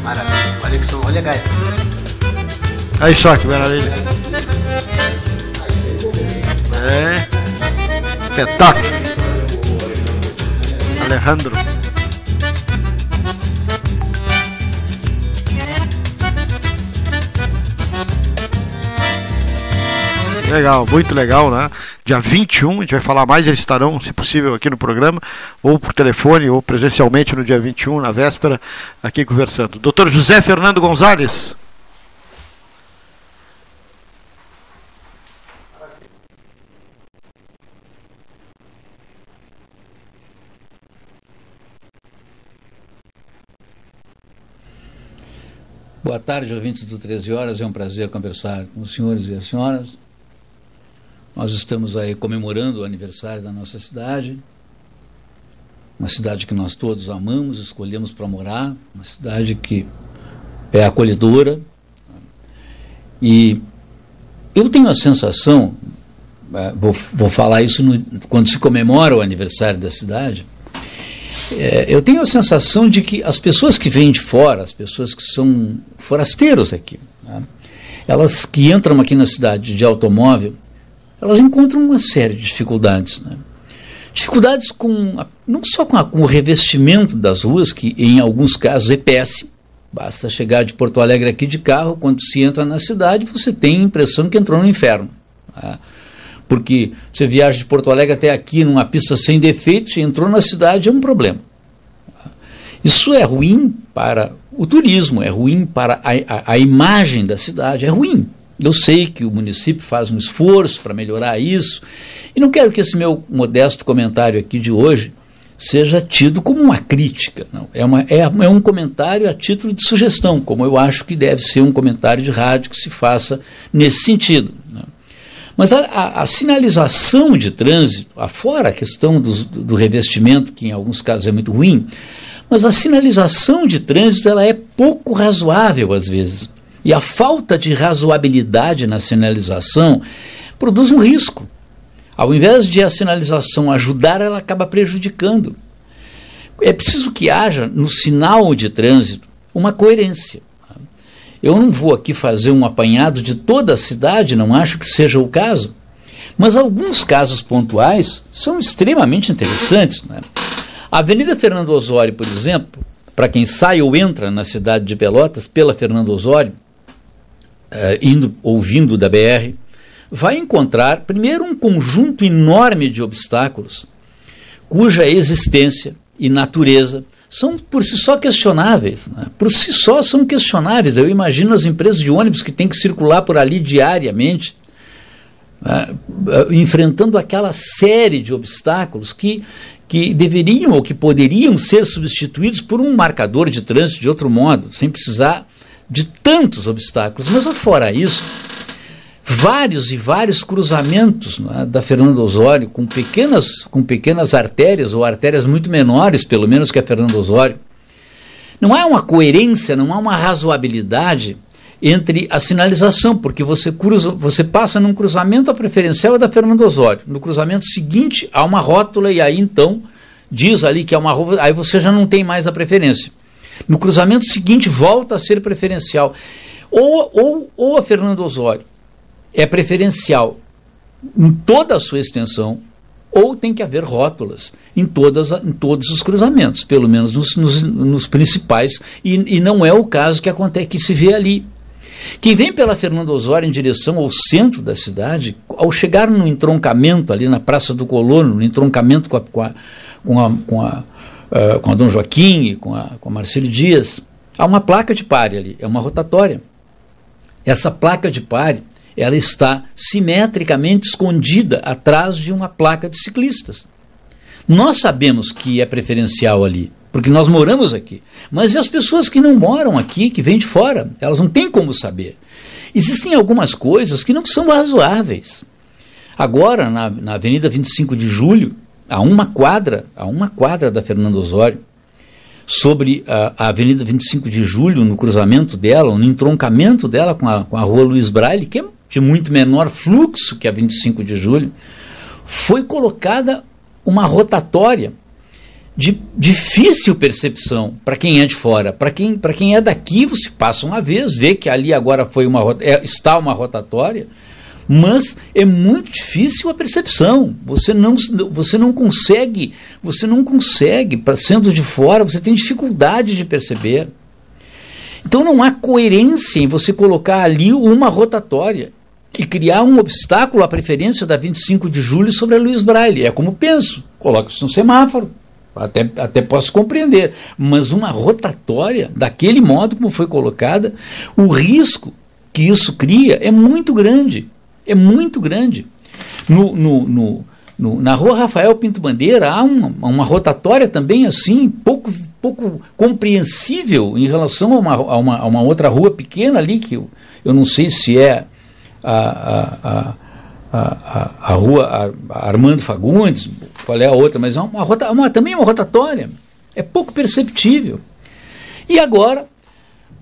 Speaker 4: Maravilha. Olha que som, olha.
Speaker 2: Aí só que maravilha. É. Espetáculo. Alejandro. Legal, muito legal, né? Dia 21, a gente vai falar mais, eles estarão, se possível, aqui no programa, ou por telefone, ou presencialmente no dia 21, na véspera, aqui conversando. Doutor José Fernando Gonzalez.
Speaker 7: Boa tarde, ouvintes do 13 Horas. É um prazer conversar com os senhores e as senhoras. Nós estamos aí comemorando o aniversário da nossa cidade, uma cidade que nós todos amamos, escolhemos para morar, uma cidade que é acolhedora. E eu tenho a sensação, eh, vou, vou falar isso no- quando se comemora o aniversário da cidade, é, eu tenho a sensação de que as pessoas que vêm de fora, as pessoas que são forasteiros aqui, né, elas que entram aqui na cidade de automóvel, elas encontram uma série de dificuldades. né. Dificuldades com não só com, a- com o revestimento das ruas, que em alguns casos é péssimo. Basta chegar de Porto Alegre aqui de carro, quando se entra na cidade, você tem a impressão que entrou no inferno. né. Porque você viaja de Porto Alegre até aqui numa pista sem defeitos entrou na cidade, é um problema. Isso é ruim para o turismo, é ruim para a, a, a imagem da cidade, é ruim. Eu sei que o município faz um esforço para melhorar isso, e não quero que esse meu modesto comentário aqui de hoje seja tido como uma crítica. Não. É, uma, é, é um comentário a título de sugestão, como eu acho que deve ser um comentário de rádio que se faça nesse sentido. Mas a, a- a sinalização de trânsito, afora a questão do, do revestimento, que em alguns casos é muito ruim, mas a sinalização de trânsito ela é pouco razoável às vezes. E a falta de razoabilidade na sinalização produz um risco. Ao invés de a sinalização ajudar, ela acaba prejudicando. É preciso que haja no sinal de trânsito uma coerência. Eu não vou aqui fazer um apanhado de toda a cidade, não acho que seja o caso. Mas alguns casos pontuais são extremamente interessantes. né? A Avenida Fernando Osório, por exemplo, para quem sai ou entra na cidade de Pelotas pela Fernando Osório, indo ou vindo da BR, vai encontrar primeiro um conjunto enorme de obstáculos cuja existência e natureza são por si só questionáveis. né? Por si só são questionáveis. Eu imagino as empresas de ônibus que têm que circular por ali diariamente, né? eh, enfrentando aquela série de obstáculos que, que deveriam ou que poderiam ser substituídos por um marcador de trânsito de outro modo, sem precisar de tantos obstáculos. Mas fora isso, vários e vários cruzamentos né, da Fernando Osório com pequenas, com pequenas artérias ou artérias muito menores, pelo menos que a Fernando Osório. Não há uma coerência, não há uma razoabilidade entre a sinalização, porque você cruza, você passa num cruzamento a preferencial é da Fernando Osório. No cruzamento seguinte há uma rótula e aí então diz ali que é uma aí você já não tem mais a preferência. No cruzamento seguinte volta a ser preferencial. Ou, ou, ou a Fernando Osório é preferencial em toda a sua extensão, ou tem que haver rótulas em, todas, em todos os cruzamentos, pelo menos nos, nos- nos principais, e, e não é o caso que acontece que se vê ali. Quem vem pela Fernando Osório em direção ao centro da cidade, ao chegar no entroncamento ali na Praça do Colono, no entroncamento com a, com a, com a, eh, com a Dom Joaquim com a, com a Marcílio Dias, há uma placa de pare ali, é uma rotatória. Essa placa de pare, ela está simetricamente escondida atrás de uma placa de ciclistas. Nós sabemos que é preferencial ali, porque nós moramos aqui. Mas e as pessoas que não moram aqui, que vêm de fora? Elas não têm como saber. Existem algumas coisas que não são razoáveis. Agora, na, na Avenida 25 de Julho, a uma quadra, a uma quadra da Fernando Osório, sobre a, a, Avenida 25 de Julho, no cruzamento dela, no entroncamento dela com a, com a Rua Luiz Braille, que é de muito menor fluxo que a 25 de Julho, foi colocada uma rotatória de difícil percepção para quem é de fora. Para quem, quem é daqui, você passa uma vez, vê que ali agora foi uma, é, está uma rotatória, mas é muito difícil a percepção. Você não, você não consegue, você não consegue, sendo de fora, você tem dificuldade de perceber. Então não há coerência em você colocar ali uma rotatória e criar um obstáculo à preferência da 25 de julho sobre a Luiz Braille. É como penso, coloca isso no semáforo. Até, até posso compreender, mas uma rotatória daquele modo como foi colocada, o risco que isso cria é muito grande é muito grande. No, no, no, no, na rua Rafael Pinto Bandeira há uma, uma rotatória também assim, pouco, pouco compreensível em relação a uma, a uma, a uma outra rua pequena ali, que eu, eu não sei se é a, a, a, a, rua Armando Fagundes, qual é a outra, mas é uma, uma, também uma rotatória. É pouco perceptível. E agora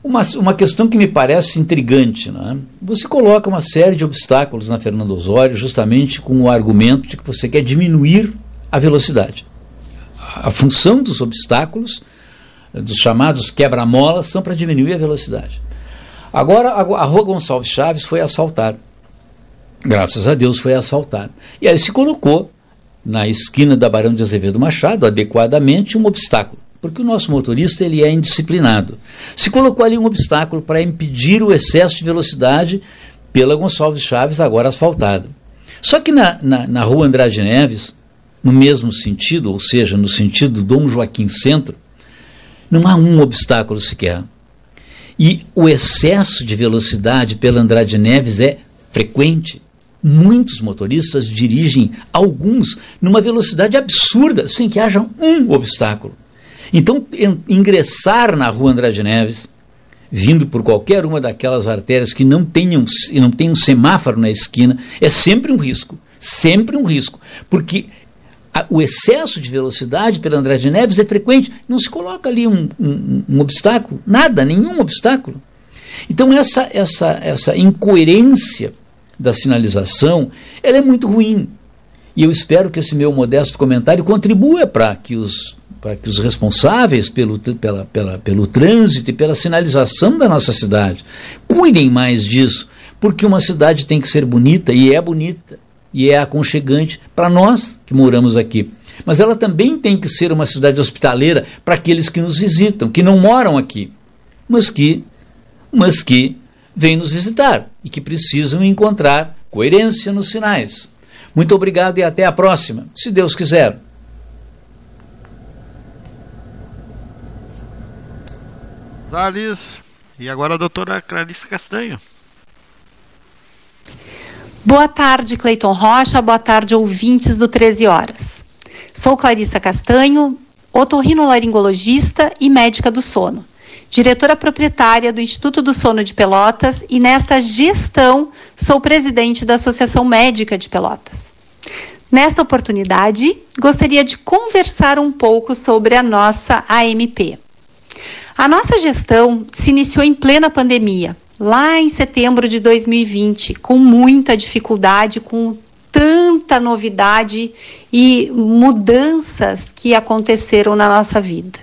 Speaker 7: uma, uma questão que me parece intrigante. Né? Você coloca uma série de obstáculos na Fernando Osório justamente com o argumento de que você quer diminuir a velocidade. A, função dos obstáculos, dos chamados quebra-molas, são para diminuir a velocidade. Agora, a, a Rua Gonçalves Chaves foi asfaltada. Graças a Deus foi asfaltada. E aí se colocou na esquina da Barão de Azevedo Machado, adequadamente, um obstáculo porque o nosso motorista ele é indisciplinado. Se colocou ali um obstáculo para impedir o excesso de velocidade pela Gonçalves Chaves, agora asfaltada. Só que na, na, na rua Andrade Neves, no mesmo sentido, ou seja, no sentido Dom Joaquim Centro, não há um obstáculo sequer. E o excesso de velocidade pela Andrade Neves é frequente. Muitos motoristas dirigem, alguns, numa velocidade absurda, sem que haja um obstáculo. Então, ingressar na rua Andrade Neves, vindo por qualquer uma daquelas artérias que não tenham não tem um semáforo na esquina, é sempre um risco. Sempre um risco. Porque a, o excesso de velocidade pela Andrade Neves é frequente. Não se coloca ali um, um, um obstáculo, nada, nenhum obstáculo. Então, essa, essa, essa incoerência da sinalização ela é muito ruim. E eu espero que esse meu modesto comentário contribua para que os para que os responsáveis pelo, pela, pela, pelo trânsito e pela sinalização da nossa cidade cuidem mais disso, porque uma cidade tem que ser bonita e é bonita e é aconchegante para nós que moramos aqui. Mas ela também tem que ser uma cidade hospitaleira para aqueles que nos visitam, que não moram aqui, mas que, mas que vêm nos visitar e que precisam encontrar coerência nos sinais. Muito obrigado e até a próxima, se Deus quiser.
Speaker 2: Salles. E agora a doutora Clarice Castanho.
Speaker 8: Boa tarde, Cleiton Rocha. Boa tarde, ouvintes do 13 Horas. Sou Clarissa Castanho, otorrinolaringologista e médica do sono, diretora proprietária do Instituto do Sono de Pelotas e nesta gestão sou presidente da Associação Médica de Pelotas. Nesta oportunidade, gostaria de conversar um pouco sobre a nossa AMP. A nossa gestão se iniciou em plena pandemia, lá em setembro de 2020, com muita dificuldade, com tanta novidade e mudanças que aconteceram na nossa vida.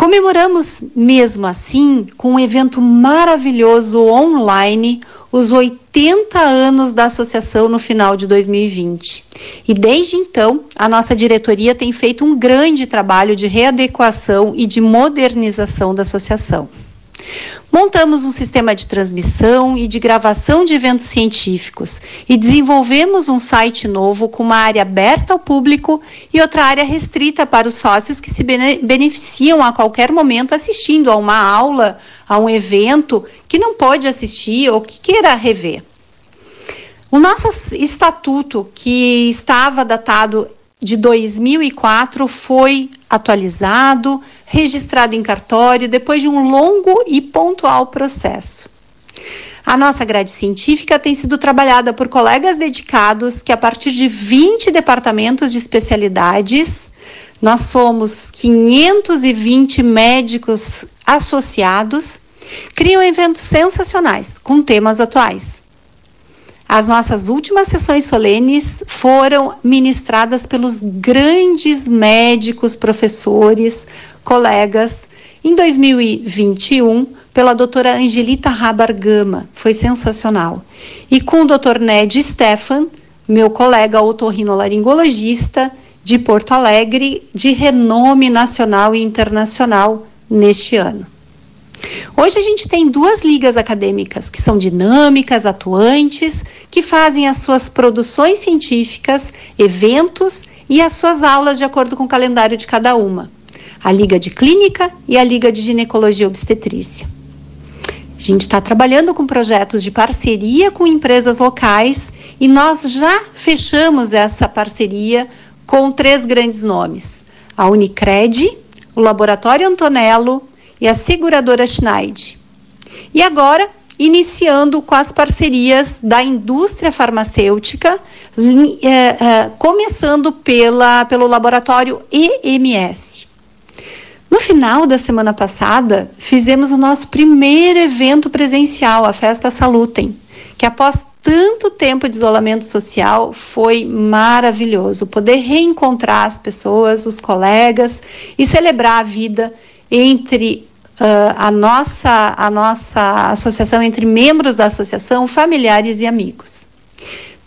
Speaker 8: Comemoramos mesmo assim com um evento maravilhoso online, os 80 anos da associação no final de 2020. E desde então, a nossa diretoria tem feito um grande trabalho de readequação e de modernização da associação. Montamos um sistema de transmissão e de gravação de eventos científicos e desenvolvemos um site novo com uma área aberta ao público e outra área restrita para os sócios que se beneficiam a qualquer momento assistindo a uma aula, a um evento que não pode assistir ou que queira rever. O nosso estatuto, que estava datado de 2004 foi atualizado, registrado em cartório, depois de um longo e pontual processo. A nossa grade científica tem sido trabalhada por colegas dedicados que, a partir de 20 departamentos de especialidades, nós somos 520 médicos associados, criam eventos sensacionais com temas atuais. As nossas últimas sessões solenes foram ministradas pelos grandes médicos, professores, colegas. Em 2021, pela doutora Angelita Rabar Gama, foi sensacional. E com o doutor Ned Stefan, meu colega otorrinolaringologista de Porto Alegre, de renome nacional e internacional neste ano. Hoje a gente tem duas ligas acadêmicas que são dinâmicas, atuantes, que fazem as suas produções científicas, eventos e as suas aulas de acordo com o calendário de cada uma. A Liga de Clínica e a Liga de Ginecologia Obstetrícia. A gente está trabalhando com projetos de parceria com empresas locais e nós já fechamos essa parceria com três grandes nomes: a Unicred, o Laboratório Antonello e a seguradora Schneid. E agora, iniciando com as parcerias da indústria farmacêutica, é, é, começando pela, pelo laboratório EMS. No final da semana passada, fizemos o nosso primeiro evento presencial, a Festa Salutem, que após tanto tempo de isolamento social foi maravilhoso. Poder reencontrar as pessoas, os colegas e celebrar a vida entre uh, a, nossa, a nossa associação entre membros da associação, familiares e amigos.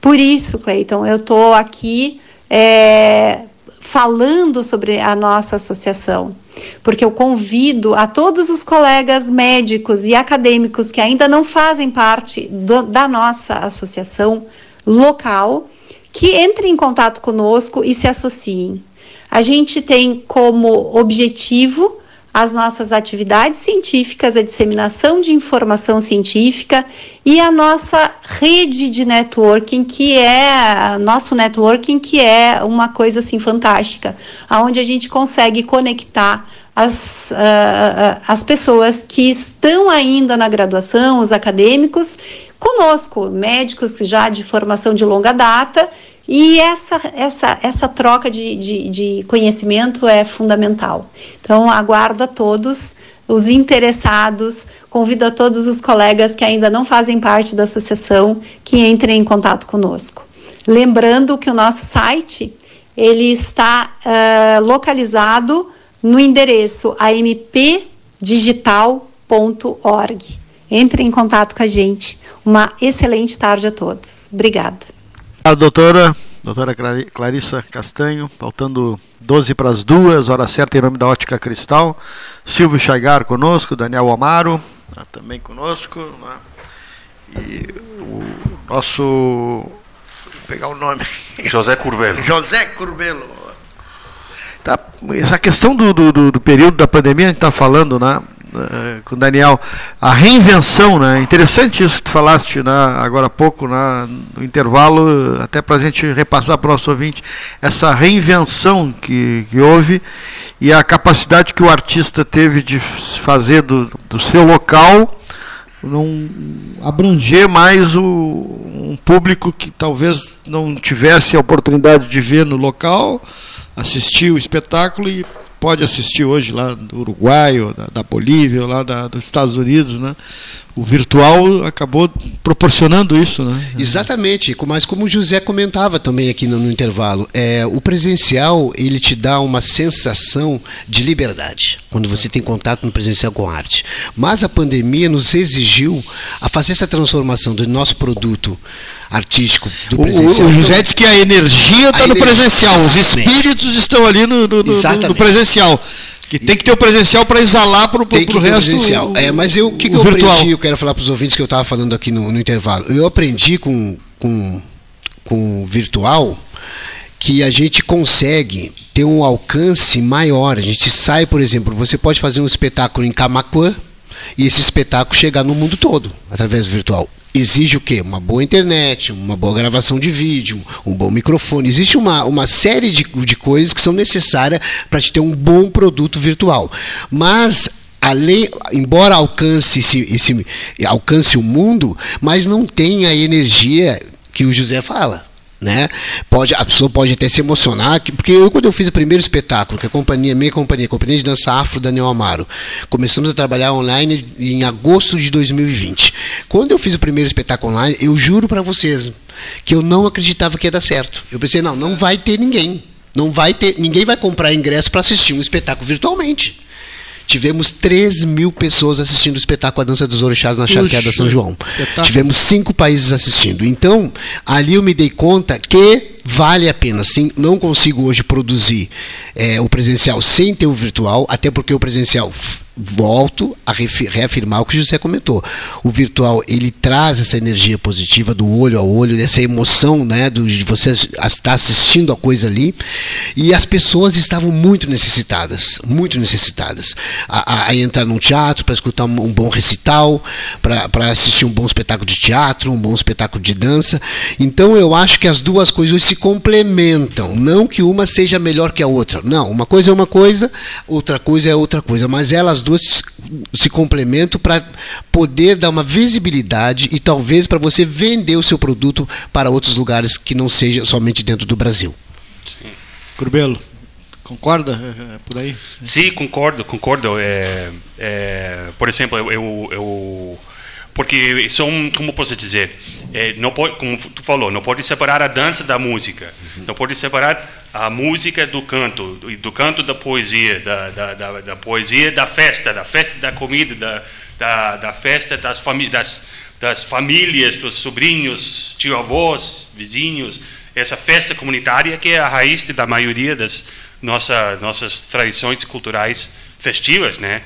Speaker 8: Por isso, Cleiton, eu estou aqui é, falando sobre a nossa associação, porque eu convido a todos os colegas médicos e acadêmicos que ainda não fazem parte do, da nossa associação local que entrem em contato conosco e se associem. A gente tem como objetivo as nossas atividades científicas, a disseminação de informação científica e a nossa rede de networking, que é nosso networking, que é uma coisa assim fantástica, aonde a gente consegue conectar as, uh, as pessoas que estão ainda na graduação, os acadêmicos, conosco, médicos já de formação de longa data e essa, essa, essa troca de, de, de conhecimento é fundamental. Então, aguardo a todos os interessados, convido a todos os colegas que ainda não fazem parte da associação que entrem em contato conosco. Lembrando que o nosso site ele está uh, localizado no endereço ampdigital.org. Entre em contato com a gente. Uma excelente tarde a todos. Obrigada.
Speaker 2: A doutora, doutora Clarissa Castanho, faltando 12 para as duas, hora certa em nome da Ótica Cristal. Silvio Chagar conosco, Daniel Amaro tá também conosco. Né? E o nosso. Vou pegar o nome.
Speaker 5: José Curvelo.
Speaker 2: José Curvelo. Tá, essa questão do, do, do período da pandemia, a gente está falando, né? Eh, com o Daniel, a reinvenção, né? Interessante isso que tu falaste né, agora há pouco, né, no intervalo, até para a gente repassar para o nosso ouvinte, essa reinvenção que, que houve e a capacidade que o artista teve de fazer do, do seu local não abranger mais o, um público que talvez não tivesse a oportunidade de ver no local, assistir o espetáculo e pode assistir hoje lá do Uruguai, ou da, da Bolívia, ou lá da, dos Estados Unidos, né? O virtual acabou proporcionando isso, né?
Speaker 4: Exatamente, mas como o José comentava também aqui no, no intervalo, é, o presencial ele te dá uma sensação de liberdade quando você tem contato no presencial com a arte. Mas a pandemia nos exigiu a fazer essa transformação do nosso produto artístico do
Speaker 2: presencial. O, o José disse que a energia está no presencial, os espíritos estão ali no, no, no, no presencial. Que tem que ter o presencial para exalar para o resto.
Speaker 4: Presencial. O, é, mas eu, o que, que eu virtual. aprendi? Eu quero falar para os ouvintes que eu estava falando aqui no, no, intervalo. Eu aprendi com, com, com virtual que a gente consegue ter um alcance maior. A gente sai, por exemplo, você pode fazer um espetáculo em Camacuã, e esse espetáculo chegar no mundo todo através do virtual. Exige o quê? Uma boa internet, uma boa gravação de vídeo, um bom microfone. Existe uma, uma série de, de coisas que são necessárias para te ter um bom produto virtual. Mas além, embora alcance esse, esse, alcance o mundo, mas não tem a energia que o José fala. Né? Pode, a pessoa pode até se emocionar, porque eu, quando eu fiz o primeiro espetáculo, que a companhia, minha companhia, a companhia de dança afro Daniel Amaro, começamos a trabalhar online em agosto de 2020. Quando eu fiz o primeiro espetáculo online, eu juro para vocês que eu não acreditava que ia dar certo. Eu pensei, não, não vai ter ninguém. Não vai ter, ninguém vai comprar ingresso para assistir um espetáculo virtualmente. Tivemos 3 mil pessoas assistindo o espetáculo A Dança dos Orixás na Charqueada São João. Espetáculo. Tivemos cinco países assistindo. Então, ali eu me dei conta que vale a pena. Sim, não consigo hoje produzir é, o presencial sem ter o virtual, até porque o presencial volto a reafirmar o que o José comentou. O virtual ele traz essa energia positiva do olho a olho, dessa emoção, né, de você estar assistindo a coisa ali. E as pessoas estavam muito necessitadas, muito necessitadas, a, a, a entrar num teatro para escutar um, um, bom recital, para assistir um bom espetáculo de teatro, um bom espetáculo de dança. Então eu acho que as duas coisas se complementam, não que uma seja melhor que a outra. Não, uma coisa é uma coisa, outra coisa é outra coisa, mas elas duas se complementam para poder dar uma visibilidade e talvez para você vender o seu produto para outros lugares que não seja somente dentro do Brasil.
Speaker 2: Sim. Curbelo, concorda é, é, por aí?
Speaker 5: Sim, concordo, concordo. É, é, por exemplo, eu, eu, eu porque são, como posso dizer, é, não pode, como tu falou, não pode separar a dança da música, uhum. não pode separar a música do canto, do canto da poesia, da, da, da, da poesia da festa, da festa da comida, da, da, da festa das, famí das, das famílias, dos sobrinhos, tio-avós, vizinhos, essa festa comunitária que é a raiz da maioria das nossa, nossas tradições culturais festivas, né?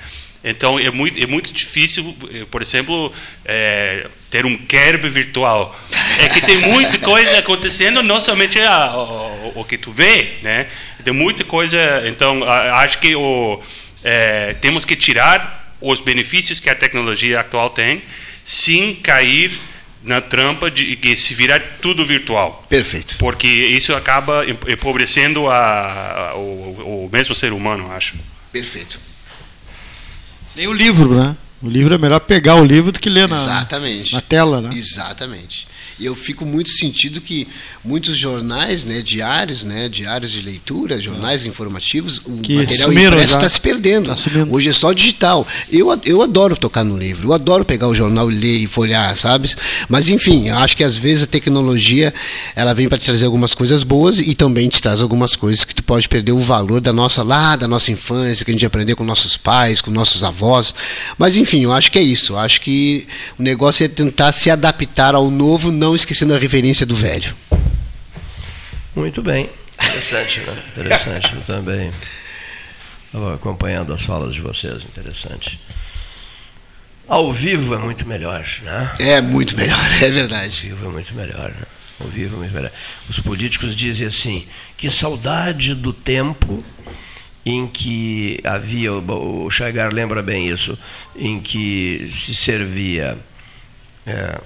Speaker 5: Então é muito, é muito difícil, eh, por exemplo, é, ter um Kerb virtual. É que tem muita coisa acontecendo, não somente a, o, o, que tu vê, né? Tem muita coisa. Então acho que o, é, temos que tirar os benefícios que a tecnologia atual tem, sem cair na trampa de que se virar tudo virtual.
Speaker 4: Perfeito.
Speaker 5: Porque isso acaba empobrecendo a, a, o, o mesmo ser humano, acho.
Speaker 4: Perfeito.
Speaker 2: Nem o livro, né? O livro é melhor pegar o livro do que ler na,
Speaker 4: Exatamente.
Speaker 2: na tela, né?
Speaker 4: Exatamente. E eu fico muito sentido que muitos jornais, né, diários, né, diários de leitura, jornais é. informativos, o que material impresso está se perdendo. Tá Hoje é só digital. Eu, eu adoro tocar no livro, eu adoro pegar o jornal, ler e folhear, sabe? Mas enfim, acho que às vezes a tecnologia ela vem para te trazer algumas coisas boas e também te traz algumas coisas que tu pode perder o valor da nossa lá da nossa infância, que a gente aprendeu com nossos pais, com nossos avós. Mas enfim, eu acho que é isso. Eu acho que o negócio é tentar se adaptar ao novo, não não esquecendo a referência do velho.
Speaker 1: Muito bem. Interessante, né? Interessante também. Estava acompanhando as falas de vocês, interessante. Ao vivo é muito melhor, né?
Speaker 4: É muito melhor, é verdade.
Speaker 1: Ao vivo é muito melhor. Né? Ao vivo é muito melhor. Os políticos dizem assim: que saudade do tempo em que havia, o Chagar lembra bem isso, em que se servia. É,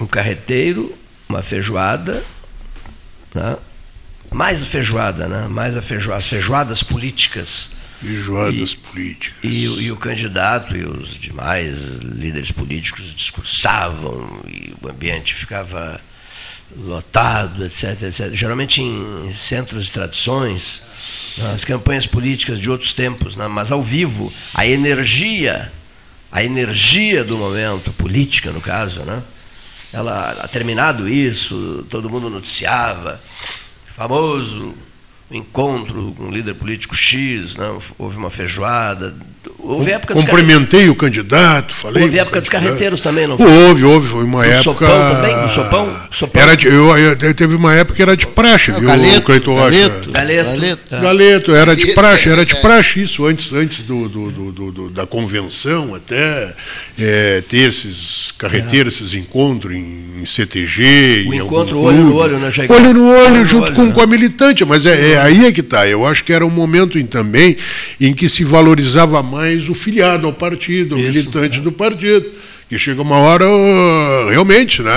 Speaker 1: um carreteiro, uma feijoada, né? mais a feijoada, né? mais a feijoada, as feijoadas políticas.
Speaker 3: Feijoadas e, políticas.
Speaker 1: E, e, o candidato e os demais líderes políticos discursavam e o ambiente ficava lotado, etc, etc. Geralmente em centros de tradições, né? as campanhas políticas de outros tempos, né? mas ao vivo, a energia, a energia do momento, política no caso, né? Ela terminado isso, todo mundo noticiava, famoso encontro com um líder político X, não, houve uma feijoada.
Speaker 3: Houve época Cumprimentei o candidato, falei.
Speaker 1: Houve época dos carreteiros também, não
Speaker 3: foi? Houve, houve, foi uma do época.
Speaker 1: Sopão também? Do sopão? sopão?
Speaker 3: Era de, eu, eu, teve uma época que era de praxe, viu,
Speaker 4: Galeto,
Speaker 3: Cleiton
Speaker 4: Galeto,
Speaker 1: Galeto.
Speaker 3: Galeto. É. Galeto, era de praxe, era de praxe isso, antes, antes do, do, do, do da convenção até. é, ter esses carreteiros, esses encontros em, em CTG.
Speaker 1: O
Speaker 3: em
Speaker 1: encontro
Speaker 3: algum
Speaker 1: olho no olho, né, Jair?
Speaker 3: Olho no olho,
Speaker 1: Olho no
Speaker 3: junto
Speaker 1: olho,
Speaker 3: com,
Speaker 1: né?
Speaker 3: com a militante, mas é, é aí é que está. Eu acho que era um momento em, também em que se valorizava mais o filiado ao partido, o militante do partido. Que chega uma hora, realmente, né?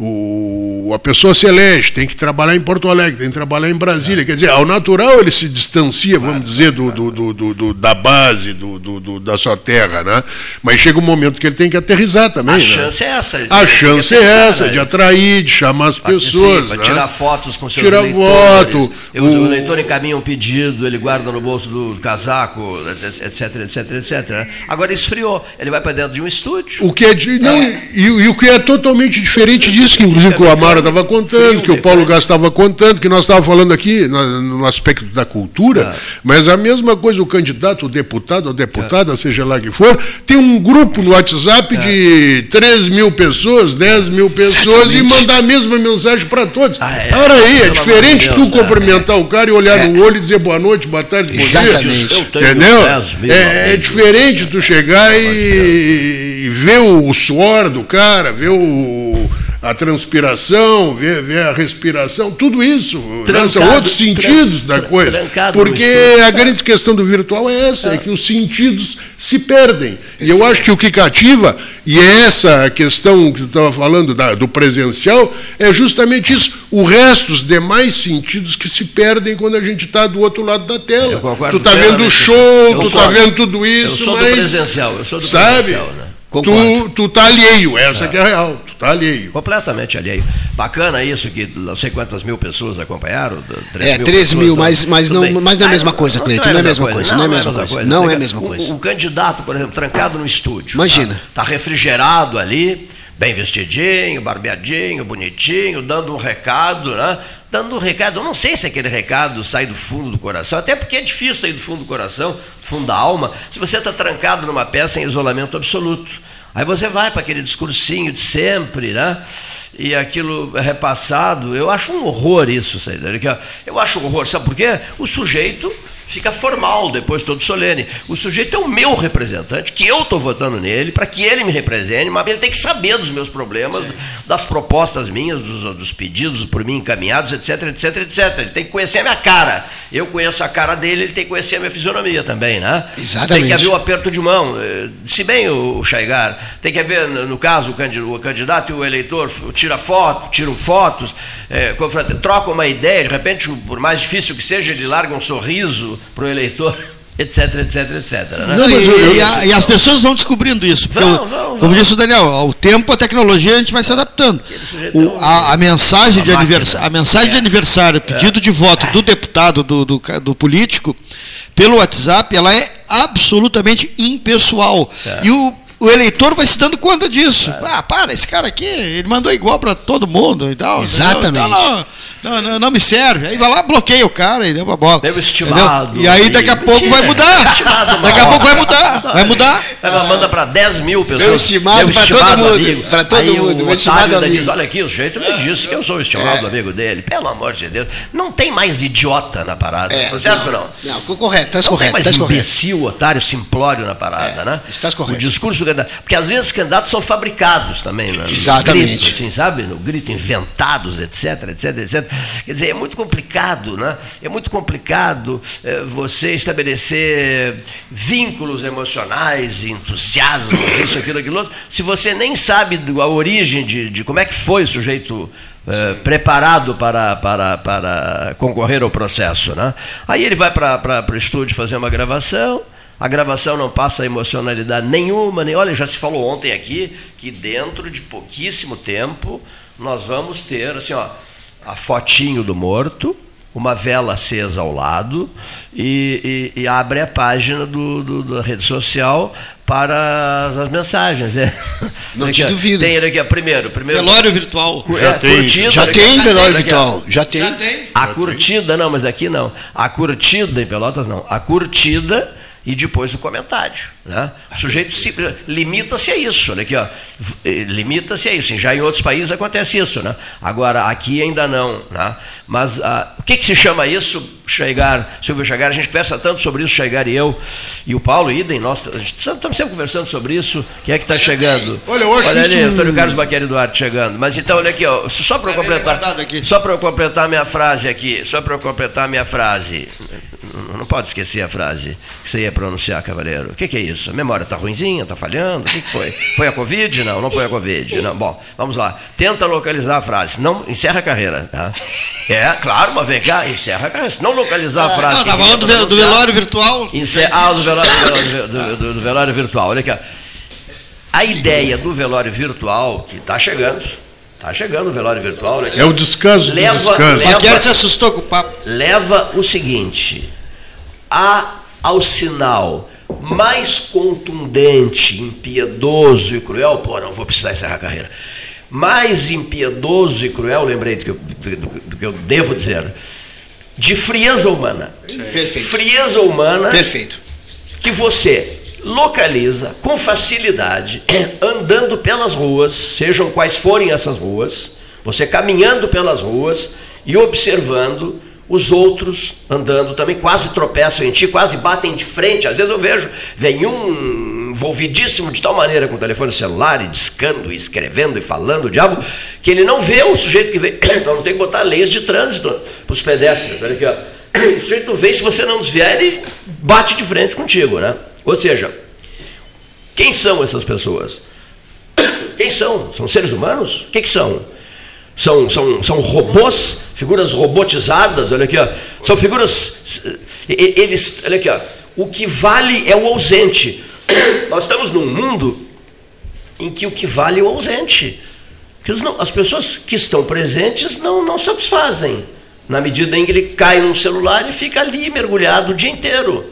Speaker 3: O, a pessoa se elege, tem que trabalhar em Porto Alegre, tem que trabalhar em Brasília. Quer dizer, ao natural ele se distancia, vamos dizer, do, do- do- do- da base, do, do- da sua terra, né? Mas chega um momento que ele tem que aterrizar também.
Speaker 1: A
Speaker 3: né?
Speaker 1: chance é essa.
Speaker 3: A chance é essa,
Speaker 1: né?
Speaker 3: de atrair, de chamar as pessoas. Né?
Speaker 1: tirar fotos com seus
Speaker 3: Tirar
Speaker 1: eleitores.
Speaker 3: foto,
Speaker 1: O,
Speaker 3: o-
Speaker 1: eleitor encaminha um pedido, ele guarda no bolso do casaco, etc, etc, etc. né? Agora esfriou, ele vai para dentro de um estúdio.
Speaker 3: O que é não, e, e o que é totalmente diferente disso, que inclusive que o Amaro estava contando, que o Paulo Gás estava contando, que nós estávamos falando aqui na- no aspecto da cultura, mas a mesma coisa, o candidato, o deputado, a deputada, seja lá que for, tem um grupo no WhatsApp de 3 mil pessoas, 10 mil pessoas e mandar a mesma mensagem para todos.
Speaker 1: Ah, é.
Speaker 3: Ora aí, é diferente
Speaker 1: amor de
Speaker 3: tu
Speaker 1: Deus, é.
Speaker 3: cumprimentar o cara e olhar no olho e dizer boa noite, boa tarde, bom
Speaker 4: Exatamente.
Speaker 3: dia. Entendeu?
Speaker 1: 10 mil
Speaker 3: É, é diferente tu chegar e, e ver o, suor do cara, ver o, a transpiração, ver, ver a respiração, tudo isso. né? São
Speaker 1: Trancado,
Speaker 3: outros sentidos da coisa. Porque a grande questão do virtual é essa, é que os sentidos se perdem. E eu acho que o que cativa, e é essa a questão que tu estava falando da- do presencial, é justamente isso. O resto, os demais sentidos que se perdem quando a gente está do outro lado da tela. Tu está vendo o
Speaker 1: plenamente.
Speaker 3: show, tu está vendo tudo isso,
Speaker 1: Eu sou do
Speaker 3: mas
Speaker 1: presencial, eu sou do
Speaker 3: sabe?
Speaker 1: presencial, né?
Speaker 3: Tu,
Speaker 4: Concordo.
Speaker 3: tu tá alheio, essa que é real, tu tá alheio.
Speaker 1: Completamente alheio. Bacana isso, que não sei quantas mil pessoas acompanharam.
Speaker 4: É, 13
Speaker 1: pessoas,
Speaker 4: mil,
Speaker 1: tá?
Speaker 4: mas- mas não- mas não é a mesma coisa, Cleiton, não é a mesma coisa, não é a mesma coisa, não é a mesma
Speaker 1: O-
Speaker 4: coisa.
Speaker 1: O, candidato, por exemplo, trancado no estúdio.
Speaker 4: Imagina.
Speaker 1: Está refrigerado ali, bem vestidinho, barbeadinho, bonitinho, dando um recado, né? Dando um recado, eu não sei se aquele recado sai do fundo do coração, até porque é difícil sair do fundo do coração, do fundo da alma, se você está trancado numa peça em isolamento absoluto. Aí você vai para aquele discursinho de sempre, né? E aquilo é repassado. Eu acho um horror isso, sabe? Eu acho um horror, sabe por quê? O sujeito fica formal depois todo solene. O sujeito é o meu representante, que eu estou votando nele, para que ele me represente, mas ele tem que saber dos meus problemas, das propostas minhas, dos, dos pedidos por mim encaminhados, etc, etc, etc. Ele tem que conhecer a minha cara. Eu conheço a cara dele, ele tem que conhecer a minha fisionomia também, né?
Speaker 4: Exatamente.
Speaker 1: Tem que haver o aperto de mão. Eh, Se bem o Chaigar, tem que haver, no caso, o candi- o candidato e o eleitor tira foto, tiram fotos, eh, confrate- trocam uma ideia, de repente, por mais difícil que seja, ele larga um sorriso para o eleitor, etc, etc, etc. né?
Speaker 2: Não, e, e a- e as pessoas vão descobrindo isso. Porque,
Speaker 1: Vão,
Speaker 2: o-
Speaker 1: vão,
Speaker 2: como disse o Daniel, ao tempo, a tecnologia, a gente vai se adaptando. O-
Speaker 1: é
Speaker 2: a, a mensagem de
Speaker 1: uma
Speaker 2: aniversário, a mensagem de
Speaker 1: É.
Speaker 2: aniversário, pedido de voto do deputado, do, do, do político, pelo WhatsApp, ela é absolutamente impessoal. E o, o eleitor vai se dando conta disso. Ah, para, esse cara aqui, ele mandou igual para todo mundo e tal.
Speaker 4: Exatamente.
Speaker 2: Então, não, não, não, não me serve. Aí vai lá, bloqueia o cara e deu uma bola.
Speaker 1: Deu
Speaker 2: Entendeu?
Speaker 1: estimado.
Speaker 2: E aí daqui a pouco vai mudar.
Speaker 1: Estimado,
Speaker 2: Daqui a pouco vai mudar. Vai mudar.
Speaker 1: Ela manda para 10 mil pessoas.
Speaker 4: Meu estimado
Speaker 1: estimado
Speaker 4: todo mundo, pra todo
Speaker 1: Aí
Speaker 4: mundo,
Speaker 1: O
Speaker 4: estimado
Speaker 1: ainda
Speaker 4: amigo.
Speaker 1: diz, olha aqui, o jeito me disse que eu sou o estimado amigo dele. Pelo amor de Deus. Não tem mais idiota na parada.
Speaker 4: É,
Speaker 1: tá certo ou não?
Speaker 4: Não, co- correto, estás
Speaker 1: Não tem
Speaker 4: correto,
Speaker 1: mais
Speaker 4: estás correto.
Speaker 1: imbecil, otário, simplório na parada,
Speaker 4: É,
Speaker 1: né?
Speaker 4: estás correto.
Speaker 1: O discurso do candidato. Porque às vezes os candidatos são fabricados também, né?
Speaker 4: Exatamente.
Speaker 1: Grito, assim, sabe? No grito, inventados, etc, etc, etc. Quer dizer, é muito complicado, né? É muito complicado eh, você estabelecer vínculos emocionais, entusiasmos, isso, aquilo, aquilo outro, se você nem sabe a origem de, de como é que foi o sujeito eh, preparado para, para, para concorrer ao processo. Né? Aí ele vai para o estúdio fazer uma gravação, a gravação não passa emocionalidade nenhuma, nem. Olha, já se falou ontem aqui que dentro de pouquíssimo tempo nós vamos ter assim, ó, a fotinho do morto, uma vela acesa ao lado e, e- e abre a página do, do- da rede social para as, as mensagens. É.
Speaker 4: Não
Speaker 1: Aqui,
Speaker 4: te duvido.
Speaker 1: Tem aqui, ó, primeiro, primeiro.
Speaker 2: Velório virtual.
Speaker 1: Cu-
Speaker 3: Já
Speaker 1: é,
Speaker 3: tem.
Speaker 1: curtida,
Speaker 4: Já tem
Speaker 1: aqui,
Speaker 4: velório virtual, já tem.
Speaker 2: tem.
Speaker 1: A curtida, não, mas aqui não. A curtida em Pelotas não. A curtida e depois o comentário. Né? O sujeito se- limita-se a isso. Olha aqui, ó. V- eh, limita-se a isso. Já em outros países acontece isso. Né? Agora, aqui ainda não. Né? Mas ah, o que, que se chama isso, Chegar, Silvio Chegar? A gente conversa tanto sobre isso, Chegar e eu, e o Paulo Idem, nós gente estamos sempre conversando sobre isso. Quem é que está chegando?
Speaker 3: Olha, eu acho
Speaker 1: olha ali,
Speaker 3: isso um-
Speaker 1: Antônio Carlos Baqueri Duarte chegando. Mas então, olha aqui, ó, só para eu
Speaker 9: Tá bem
Speaker 1: completar.
Speaker 9: aqui.
Speaker 1: Só para eu completar minha frase aqui, só para eu completar minha frase. Não, pode esquecer a frase que você ia pronunciar, cavaleiro. O que, que é isso? A memória está ruimzinha, está falhando? O que, que foi? Foi a Covid? Não, não foi a Covid. Não. Bom, vamos lá. Tenta localizar a frase. Não, encerra a carreira. Tá? É, claro, mas vem cá, encerra a carreira. Se não localizar a frase.
Speaker 9: Não,
Speaker 1: que
Speaker 9: tá
Speaker 1: vinha
Speaker 9: falando do, do velório virtual.
Speaker 1: Encer- Ah, do velório, do do- do- do velório virtual. Olha aqui. A ideia do velório virtual, que está chegando, está chegando o velório virtual, né?
Speaker 3: É o descanso do
Speaker 1: Leva-
Speaker 3: descanso.
Speaker 1: leva-
Speaker 9: se assustou com o papo.
Speaker 1: leva o seguinte: a, ao sinal mais contundente, impiedoso e cruel, pô, não vou precisar encerrar a carreira. Mais impiedoso e cruel, lembrei do que eu, do que eu devo dizer, de frieza humana.
Speaker 9: Perfeito.
Speaker 1: Frieza humana
Speaker 9: Perfeito.
Speaker 1: que você localiza com facilidade, andando pelas ruas, sejam quais forem essas ruas, você caminhando pelas ruas e observando os outros andando também, quase tropeçam em ti, quase batem de frente. Às vezes eu vejo, vem um envolvidíssimo de tal maneira com o telefone celular, e discando, e escrevendo e falando, o diabo, que ele não vê o sujeito que vem. Então nós temos que botar leis de trânsito para os pedestres. Olha aqui, ó. O sujeito vem, se você não desviar, ele bate de frente contigo, né? Ou seja, quem são essas pessoas? Quem são? São seres humanos? O que, que são? São, são, são robôs, figuras robotizadas, olha aqui, ó. São figuras. e- e- Eles. Olha aqui, ó. O que vale é o ausente. Nós estamos num mundo em que o que vale é o ausente. Não- as pessoas que estão presentes não, não satisfazem. Na medida em que ele cai num celular e fica ali mergulhado o dia inteiro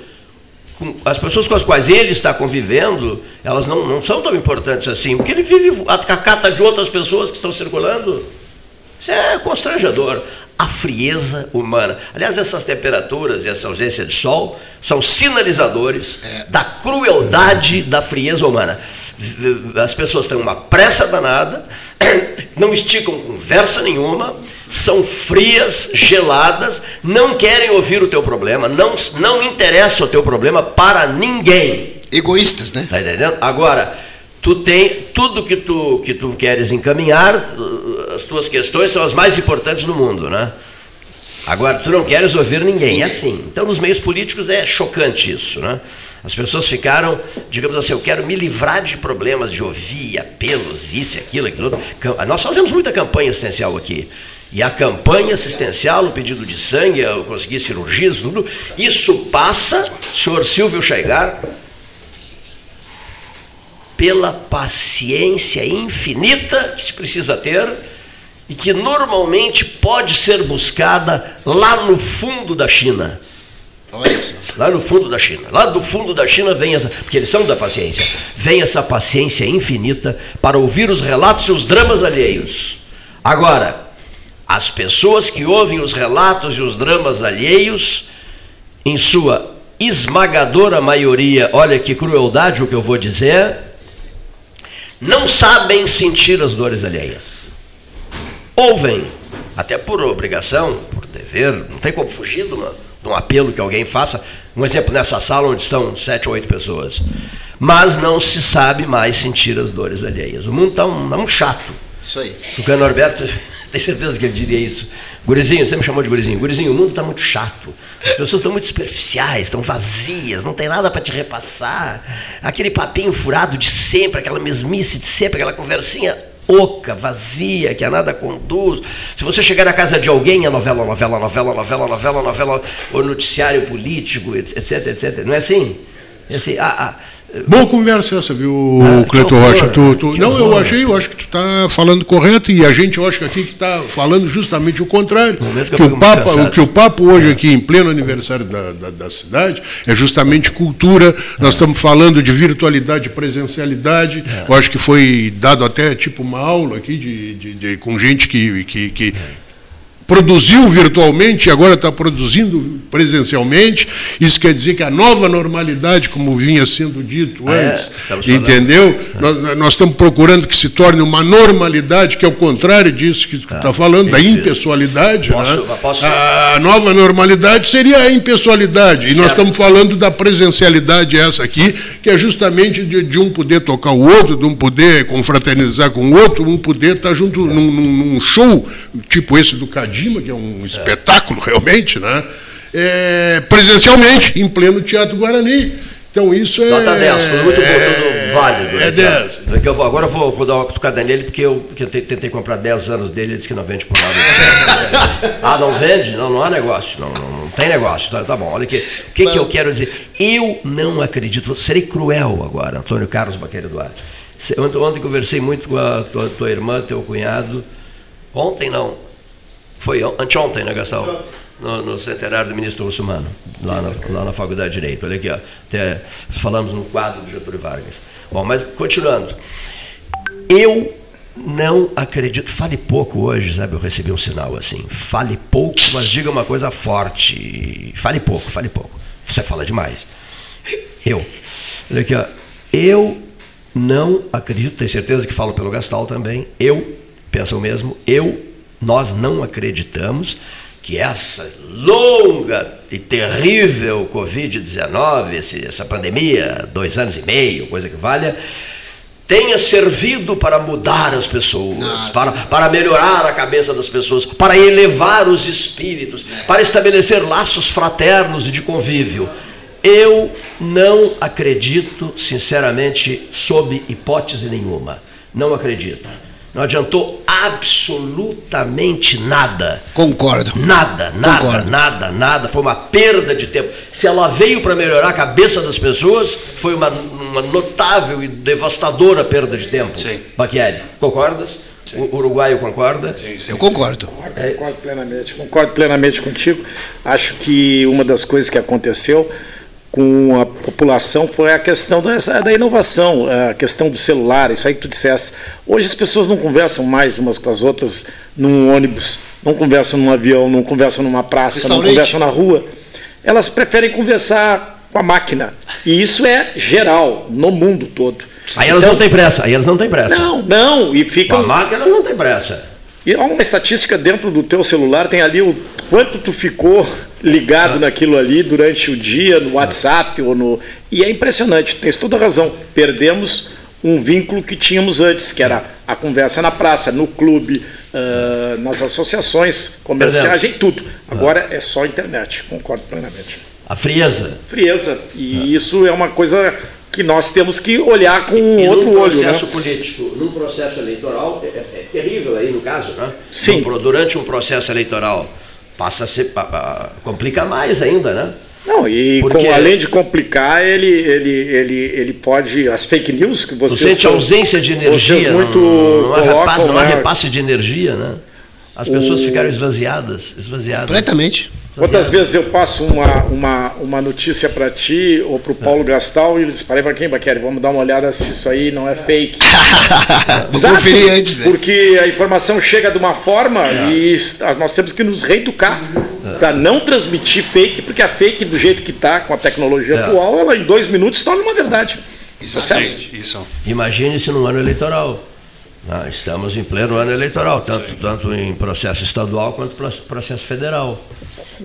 Speaker 1: as pessoas com as quais ele está convivendo, elas não, não são tão importantes assim, porque ele vive a cacata de outras pessoas que estão circulando. Isso é constrangedor. A frieza humana. Aliás, essas temperaturas e essa ausência de sol são sinalizadores da crueldade da frieza humana. As pessoas têm uma pressa danada, não esticam conversa nenhuma, são frias, geladas, não querem ouvir o teu problema, não, não interessa o teu problema para ninguém.
Speaker 9: Egoístas, né?
Speaker 1: Tá entendendo? Agora, tu tem tudo que tu, que tu queres encaminhar, as tuas questões são as mais importantes do mundo, né? Agora, tu não queres ouvir ninguém, é assim. Então, nos meios políticos é chocante isso, né? As pessoas ficaram, digamos assim, eu quero me livrar de problemas de ouvir apelos, isso, aquilo, aquilo. outro. Nós fazemos muita campanha assistencial aqui. E a campanha assistencial, o pedido de sangue, eu consegui cirurgias, tudo, isso passa, senhor Silvio Chegar, pela paciência infinita que se precisa ter e que normalmente pode ser buscada lá no fundo da China.
Speaker 9: Olha só.
Speaker 1: Lá no fundo da China. Lá do fundo da China vem essa. Porque eles são da paciência. Vem essa paciência infinita para ouvir os relatos e os dramas alheios. Agora, as pessoas que ouvem os relatos e os dramas alheios, em sua esmagadora maioria, olha que crueldade o que eu vou dizer, não sabem sentir as dores alheias. Ouvem, até por obrigação, por dever, não tem como fugir de, uma- de um apelo que alguém faça. Um exemplo, nessa sala onde estão sete ou oito pessoas. Mas não se sabe mais sentir as dores alheias. O mundo está um, tá um chato.
Speaker 9: Isso aí.
Speaker 1: O Norberto, tenho certeza que ele diria isso. Gurizinho, você me chamou de gurizinho. Gurizinho, o mundo está muito chato. As pessoas estão muito superficiais, estão vazias, não tem nada para te repassar. Aquele papinho furado de sempre, aquela mesmice de sempre, aquela conversinha oca, vazia, que a nada conduz. Se você chegar na casa de alguém, é novela, novela, novela, novela, novela, novela, ou noticiário político, etc, etc. Não é assim? É assim, ah, ah,
Speaker 3: Boa conversa essa, viu,
Speaker 1: Ah,
Speaker 3: Cleiton Rocha? Tu, tu- não, eu
Speaker 1: horror.
Speaker 3: achei, eu acho que tu está falando correto e a gente, eu acho que aqui que está falando justamente o contrário.
Speaker 1: Que eu
Speaker 3: Que o, papo,
Speaker 1: cansado.
Speaker 3: o que o papo hoje aqui, em pleno aniversário da, da, da cidade, é justamente cultura. Nós estamos falando de virtualidade, presencialidade. Eu acho que foi dado até tipo uma aula aqui de, de- de- com gente que, que, que produziu virtualmente e agora está produzindo presencialmente. Isso quer dizer que a nova normalidade, como vinha sendo dito
Speaker 1: Ah, é?
Speaker 3: antes,
Speaker 1: falando.
Speaker 3: entendeu? Nós, nós estamos procurando que se torne uma normalidade, que é o contrário disso que tu está falando, da impessoalidade.
Speaker 1: Posso-
Speaker 3: né?
Speaker 1: posso-
Speaker 3: A nova normalidade seria a impessoalidade. E nós
Speaker 1: Certo.
Speaker 3: estamos falando da presencialidade essa aqui, que é justamente de, de um poder tocar o outro, de um poder confraternizar com o outro, um poder estar junto num, num- num show, tipo esse do Que é um espetáculo realmente, né? É, presencialmente, em pleno Teatro Guarani. Então isso é.
Speaker 1: Nota 10, foi muito bom, tudo válido.
Speaker 3: É
Speaker 1: né,
Speaker 3: 10.
Speaker 1: cara? Daqui eu vou- agora eu vou, vou dar uma cutucada nele, porque eu, porque eu te- tentei comprar 10 anos dele, ele disse que não vende por nada. ah, não vende? Não, não há negócio. Não, não, não tem negócio. Tá, tá bom, olha aqui. O que, que eu quero dizer? Eu não acredito, serei cruel agora, Antônio Carlos Baqueiro Duarte. Ontem, ontem conversei muito com a tua, tua irmã, teu cunhado. Ontem não. Foi on- anteontem, né, Gastão? No, no centenário do ministro Russumano, lá lá na Faculdade de Direito. Olha aqui, ó. Até falamos no quadro do Getúlio Vargas. Bom, mas continuando. Eu não acredito. Fale pouco hoje, sabe? Eu recebi um sinal assim. Fale pouco, mas diga uma coisa forte. Fale pouco, fale pouco. Você fala demais. Eu. Olha aqui, ó. Eu não acredito, tenho certeza que falo pelo Gastal também. Eu penso o mesmo. Eu, nós não acreditamos que essa longa e terrível Covid-19, esse- essa pandemia, dois anos e meio, coisa que valha, tenha servido para mudar as pessoas, para, para melhorar a cabeça das pessoas, para elevar os espíritos, para estabelecer laços fraternos e de convívio. Eu não acredito, sinceramente, sob hipótese nenhuma. Não acredito. Não adiantou absolutamente nada.
Speaker 9: Concordo.
Speaker 1: Nada, nada,
Speaker 9: Concordo.
Speaker 1: nada, nada. Foi uma perda de tempo. Se ela veio para melhorar a cabeça das pessoas, foi uma, uma notável e devastadora perda de tempo.
Speaker 5: Sim.
Speaker 1: Baquieri, concordas? O uruguaio concorda?
Speaker 9: Eu concordo.
Speaker 10: Concordo plenamente, concordo plenamente contigo. Acho que uma das coisas que aconteceu com a população foi a questão dessa, da inovação, a questão do celular, isso aí que tu dissesse. Hoje as pessoas não conversam mais umas com as outras num ônibus, não conversam num avião, não conversam numa praça, não conversam na rua. Elas preferem conversar com a máquina. E isso é geral, no mundo todo.
Speaker 1: Aí elas
Speaker 10: Então-
Speaker 1: não têm pressa, aí elas não têm pressa.
Speaker 10: Não, não, e
Speaker 1: Com
Speaker 10: ficam.
Speaker 1: a máquina elas não têm pressa.
Speaker 10: E há uma estatística dentro do teu celular, tem ali o quanto tu ficou ligado naquilo ali durante o dia, no WhatsApp ou no. E é impressionante, tens toda a razão. Perdemos um vínculo que tínhamos antes, que era a conversa na praça, no clube, ah, nas associações comerciais e tudo. Agora é só internet, concordo plenamente.
Speaker 1: A frieza.
Speaker 10: Frieza. E isso é uma coisa que nós temos que olhar com
Speaker 1: E
Speaker 10: outro
Speaker 1: num
Speaker 10: olho. Né?
Speaker 1: processo político, num processo eleitoral, é, é terrível aí no caso, né?
Speaker 10: Sim.
Speaker 1: Num durante um processo eleitoral, passa a ser, complica mais ainda, né?
Speaker 10: Não, e
Speaker 1: Porque-
Speaker 10: com, além de complicar, ele, ele, ele, ele pode. As fake news que
Speaker 1: Você sente
Speaker 10: são-
Speaker 1: ausência de energia,
Speaker 10: Vocês muito
Speaker 1: não, não há
Speaker 10: colocam,
Speaker 1: repasse, não há
Speaker 10: né?
Speaker 1: repasse de energia, né? As pessoas
Speaker 10: O-
Speaker 1: ficaram esvaziadas, esvaziadas.
Speaker 9: Completamente.
Speaker 10: Quantas vezes eu passo uma, uma, uma notícia para ti ou para o Paulo Gastal e eles parei para quem, Baqueri? Vamos dar uma olhada se isso aí não é fake.
Speaker 9: Vou
Speaker 10: Exato,
Speaker 9: conferir antes, né?
Speaker 10: Porque a informação chega de uma forma e s- nós temos que nos reeducar para não transmitir fake, porque a fake, do jeito que está, com a tecnologia
Speaker 1: É.
Speaker 10: atual, ela em dois minutos se torna uma verdade. Tá certo?
Speaker 5: Gente, isso.
Speaker 1: Imagine-se num ano eleitoral. Ah, estamos em pleno ano eleitoral, tanto, tanto em processo estadual quanto pro- processo federal.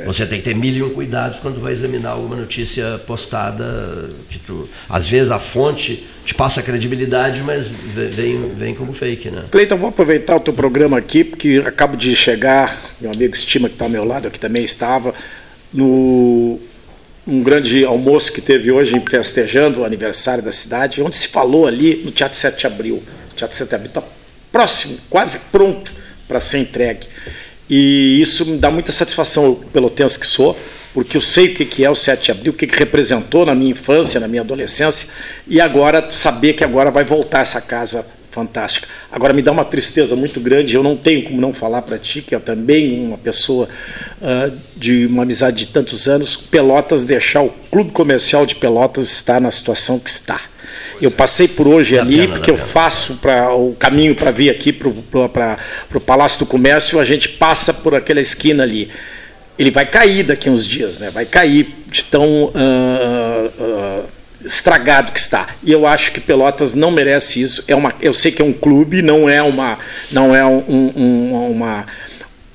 Speaker 1: Você tem que ter mil e um cuidados quando vai examinar alguma notícia postada. Que tu, às vezes a fonte te passa credibilidade, mas ve- vem, vem como fake, né?
Speaker 10: Cleiton, vou aproveitar o teu programa aqui, porque acabo de chegar, meu amigo Estima, que está ao meu lado, aqui também estava, no um grande almoço que teve hoje, festejando o aniversário da cidade, onde se falou ali no Teatro 7 de Abril. O Teatro 7 de Abril está próximo, quase pronto para ser entregue. E isso me dá muita satisfação, pelotense que sou, porque eu sei o que é o 7 de abril, o que representou na minha infância, na minha adolescência, e agora saber que agora vai voltar essa casa fantástica. Agora me dá uma tristeza muito grande, eu não tenho como não falar para ti, que é também uma pessoa ah, de uma amizade de tantos anos, Pelotas deixar o Clube Comercial de Pelotas estar na situação que está. Eu passei por hoje ali,
Speaker 1: pena,
Speaker 10: porque eu
Speaker 1: pena.
Speaker 10: faço para o caminho para vir aqui para o Palácio do Comércio, a gente passa por aquela esquina ali. Ele vai cair daqui a uns dias, né? vai cair de tão ah, ah, estragado que está. E eu acho que Pelotas não merece isso. É uma, eu sei que é um clube, não é uma, não é um, um- uma,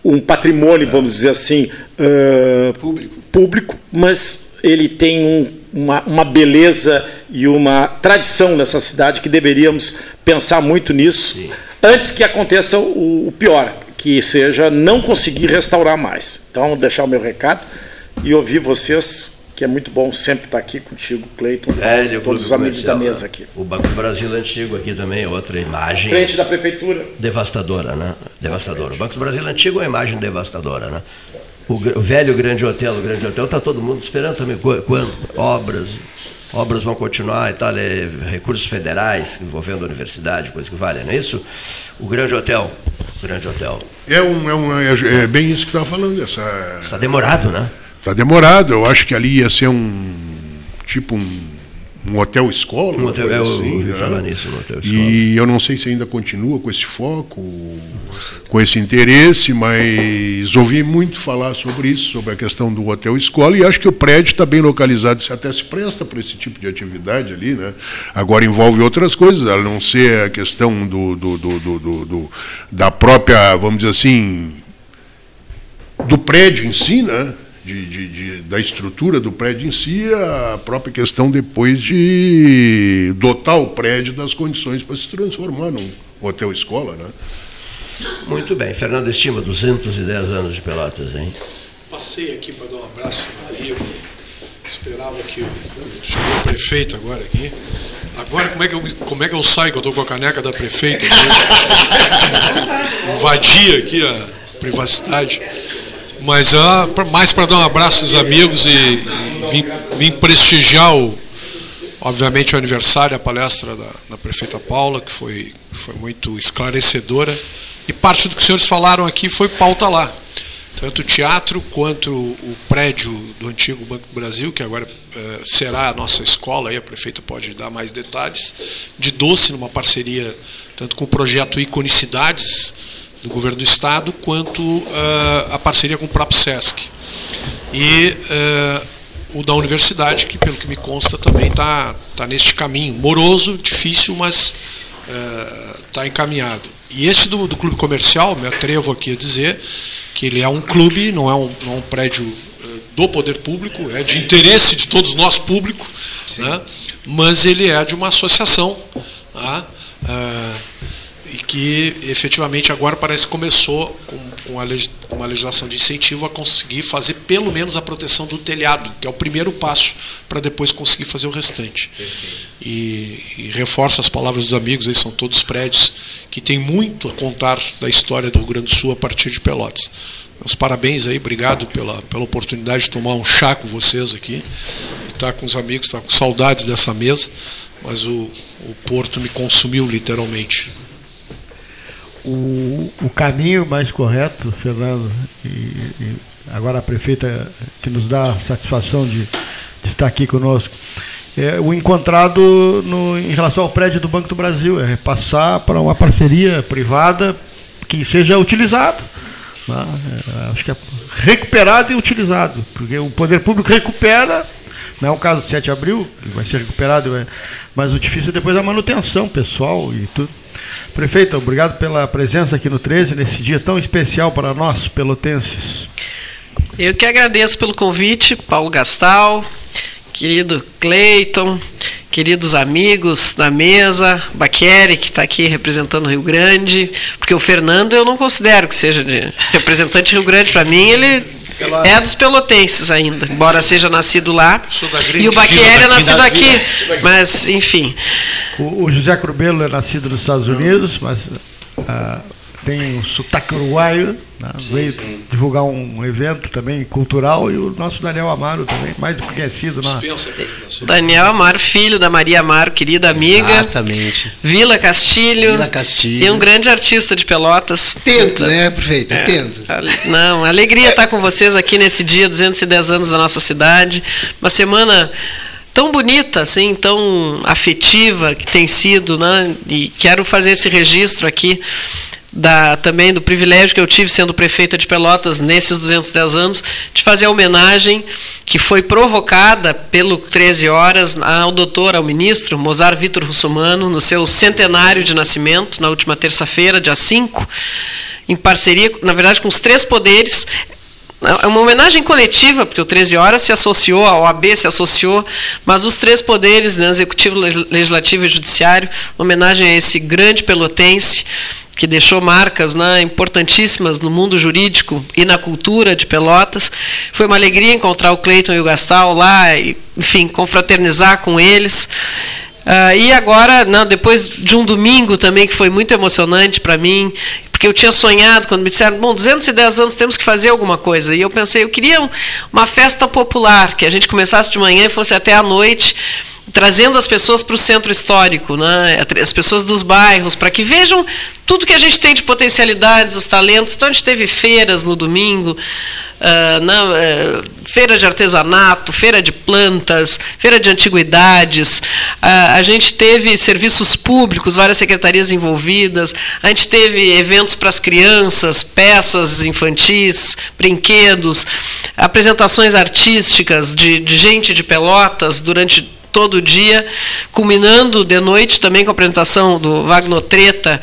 Speaker 10: um patrimônio, vamos dizer assim, ah, público, mas ele tem um- uma, uma beleza e uma tradição nessa cidade que deveríamos pensar muito nisso antes que aconteça o, pior, que seja não conseguir restaurar mais. Então, vou deixar o meu recado e ouvir vocês, que é muito bom sempre estar aqui contigo, Cleiton,
Speaker 1: Velho
Speaker 10: todos
Speaker 1: Clube
Speaker 10: os amigos da mesa
Speaker 1: né?
Speaker 10: aqui.
Speaker 1: O Banco do Brasil antigo aqui também é outra imagem.
Speaker 10: Frente da prefeitura.
Speaker 1: devastadora, né? Devastadora. O Banco do Brasil antigo é uma imagem devastadora, né? O, velho grande hotel, o grande hotel, está todo mundo esperando também Qu- quando obras, obras vão continuar e tal, é, recursos federais envolvendo a universidade, coisa que vale, não é isso? O grande hotel, o grande hotel.
Speaker 3: É, um, é, um, é, é bem isso que estava falando. Essa,
Speaker 1: Está demorado, né?
Speaker 3: Está demorado. Eu acho que ali ia ser um tipo um, um hotel escola.
Speaker 1: Um hotel-
Speaker 3: coisa
Speaker 1: eu
Speaker 3: assim,
Speaker 1: ouvi
Speaker 3: né?
Speaker 1: falar nisso, um hotel escola.
Speaker 3: E eu não sei se ainda continua com esse foco, com esse interesse, mas ouvi muito falar sobre isso, sobre a questão do hotel escola, e acho que o prédio está bem localizado, se até se presta para esse tipo de atividade ali, né? Agora envolve outras coisas, a não ser a questão do, do, do, do- do- do- da própria, vamos dizer assim, do prédio em si, né? De, de- de- da estrutura do prédio em si, a própria questão depois de dotar o prédio das condições para se transformar num hotel-escola, né?
Speaker 1: Muito bem. Fernando Estima, 210 anos de Pelotas, hein?
Speaker 11: Passei aqui para dar um abraço no amigo. Esperava que chegou o prefeito agora aqui. Agora como é que eu, como é que eu saio que eu estou com a caneca da prefeita? aqui? Invadir aqui a privacidade. Mas mais para dar um abraço aos amigos e, e vim, vim prestigiar o, obviamente o aniversário, a palestra da, da prefeita Paula, que foi, foi muito esclarecedora. E parte do que os senhores falaram aqui foi pauta lá. Tanto o teatro quanto o prédio do antigo Banco do Brasil, que agora eh, será a nossa escola, aí a prefeita pode dar mais detalhes, de doce, numa parceria tanto com o projeto Iconicidades do governo do estado, quanto eh, a parceria com o próprio SESC. E eh, o da universidade, que pelo que me consta também está tá neste caminho. Moroso, difícil, mas está encaminhado. E este do, do clube comercial, me atrevo aqui a dizer que ele é um clube, não é um, não é um prédio do poder público, é de interesse de todos nós público, né? mas ele é de uma associação. Tá? Ah, e que efetivamente agora parece que começou com, com, legis- com uma legislação de incentivo a conseguir fazer pelo menos a proteção do telhado, que é o primeiro passo para depois conseguir fazer o restante. E, e reforço as palavras dos amigos, aí são todos prédios que têm muito a contar da história do Rio Grande do Sul a partir de Pelotas. Meus parabéns aí, obrigado pela, pela oportunidade de tomar um chá com vocês aqui, e estar com os amigos, estar com saudades dessa mesa, mas o, o Porto me consumiu literalmente.
Speaker 12: O, o caminho mais correto, Fernando, e, e agora a prefeita que nos dá a satisfação de, de estar aqui conosco, é o encontrado no, em relação ao prédio do Banco do Brasil, é passar para uma parceria privada que seja utilizado. né? É, acho que é recuperado e utilizado, porque o poder público recupera não é o caso do 7 de abril, vai ser recuperado, é, mas o difícil é depois a manutenção pessoal e tudo. Prefeito, obrigado pela presença aqui no 13, nesse dia tão especial para nós, pelotenses.
Speaker 13: Eu que agradeço pelo convite, Paulo Gastal, querido Cleiton, queridos amigos da mesa, Baqueri, que está aqui representando o Rio Grande, porque o Fernando eu não considero que seja representante Rio Grande, para mim ele é dos pelotenses ainda, embora seja nascido lá. E o Baqueri é nascido aqui, mas enfim.
Speaker 12: O, o José Crubelo é nascido nos Estados Unidos, mas ah, tem um sotaque uruguaio, né? veio divulgar um evento também cultural, e o nosso Daniel Amaro também, mais do que conhecido na,
Speaker 13: Daniel Amaro, filho da Maria Amaro, querida amiga.
Speaker 4: Exatamente.
Speaker 13: Vila Castilho.
Speaker 4: Vila Castilho.
Speaker 13: E um grande artista de Pelotas.
Speaker 4: Tento, né, prefeito?
Speaker 13: É.
Speaker 4: Tento.
Speaker 13: Não, alegria estar com vocês aqui nesse dia, 210 anos da nossa cidade. Uma semana tão bonita, assim, tão afetiva que tem sido, né? E quero fazer esse registro aqui da, também do privilégio que eu tive sendo prefeita de Pelotas nesses 210 anos, de fazer a homenagem que foi provocada pelo 13 Horas ao doutor, ao ministro Mozart Vitor Russomano, no seu centenário de nascimento, na última terça-feira, dia 5, em parceria, na verdade, com os três poderes. É uma homenagem coletiva, porque o 13 Horas se associou, a OAB se associou, mas os três poderes, né, executivo, legislativo e judiciário, homenagem a esse grande pelotense, que deixou marcas né, importantíssimas no mundo jurídico e na cultura de Pelotas. Foi uma alegria encontrar o Cleiton e o Gastal lá, e, enfim, confraternizar com eles. Uh, e agora, não, depois de um domingo também que foi muito emocionante para mim, porque eu tinha sonhado quando me disseram, bom, 210 anos temos que fazer alguma coisa. E eu pensei, eu queria uma festa popular, que a gente começasse de manhã e fosse até à noite trazendo as pessoas para o centro histórico, né? as pessoas dos bairros, para que vejam tudo que a gente tem de potencialidades, os talentos. Então a gente teve feiras no domingo, uh, na, uh, feira de artesanato, feira de plantas, feira de antiguidades. Uh, a gente teve serviços públicos, várias secretarias envolvidas. A gente teve eventos para as crianças, peças infantis, brinquedos, apresentações artísticas de, de gente de Pelotas durante todo dia, culminando de noite também com a apresentação do Wagner Treta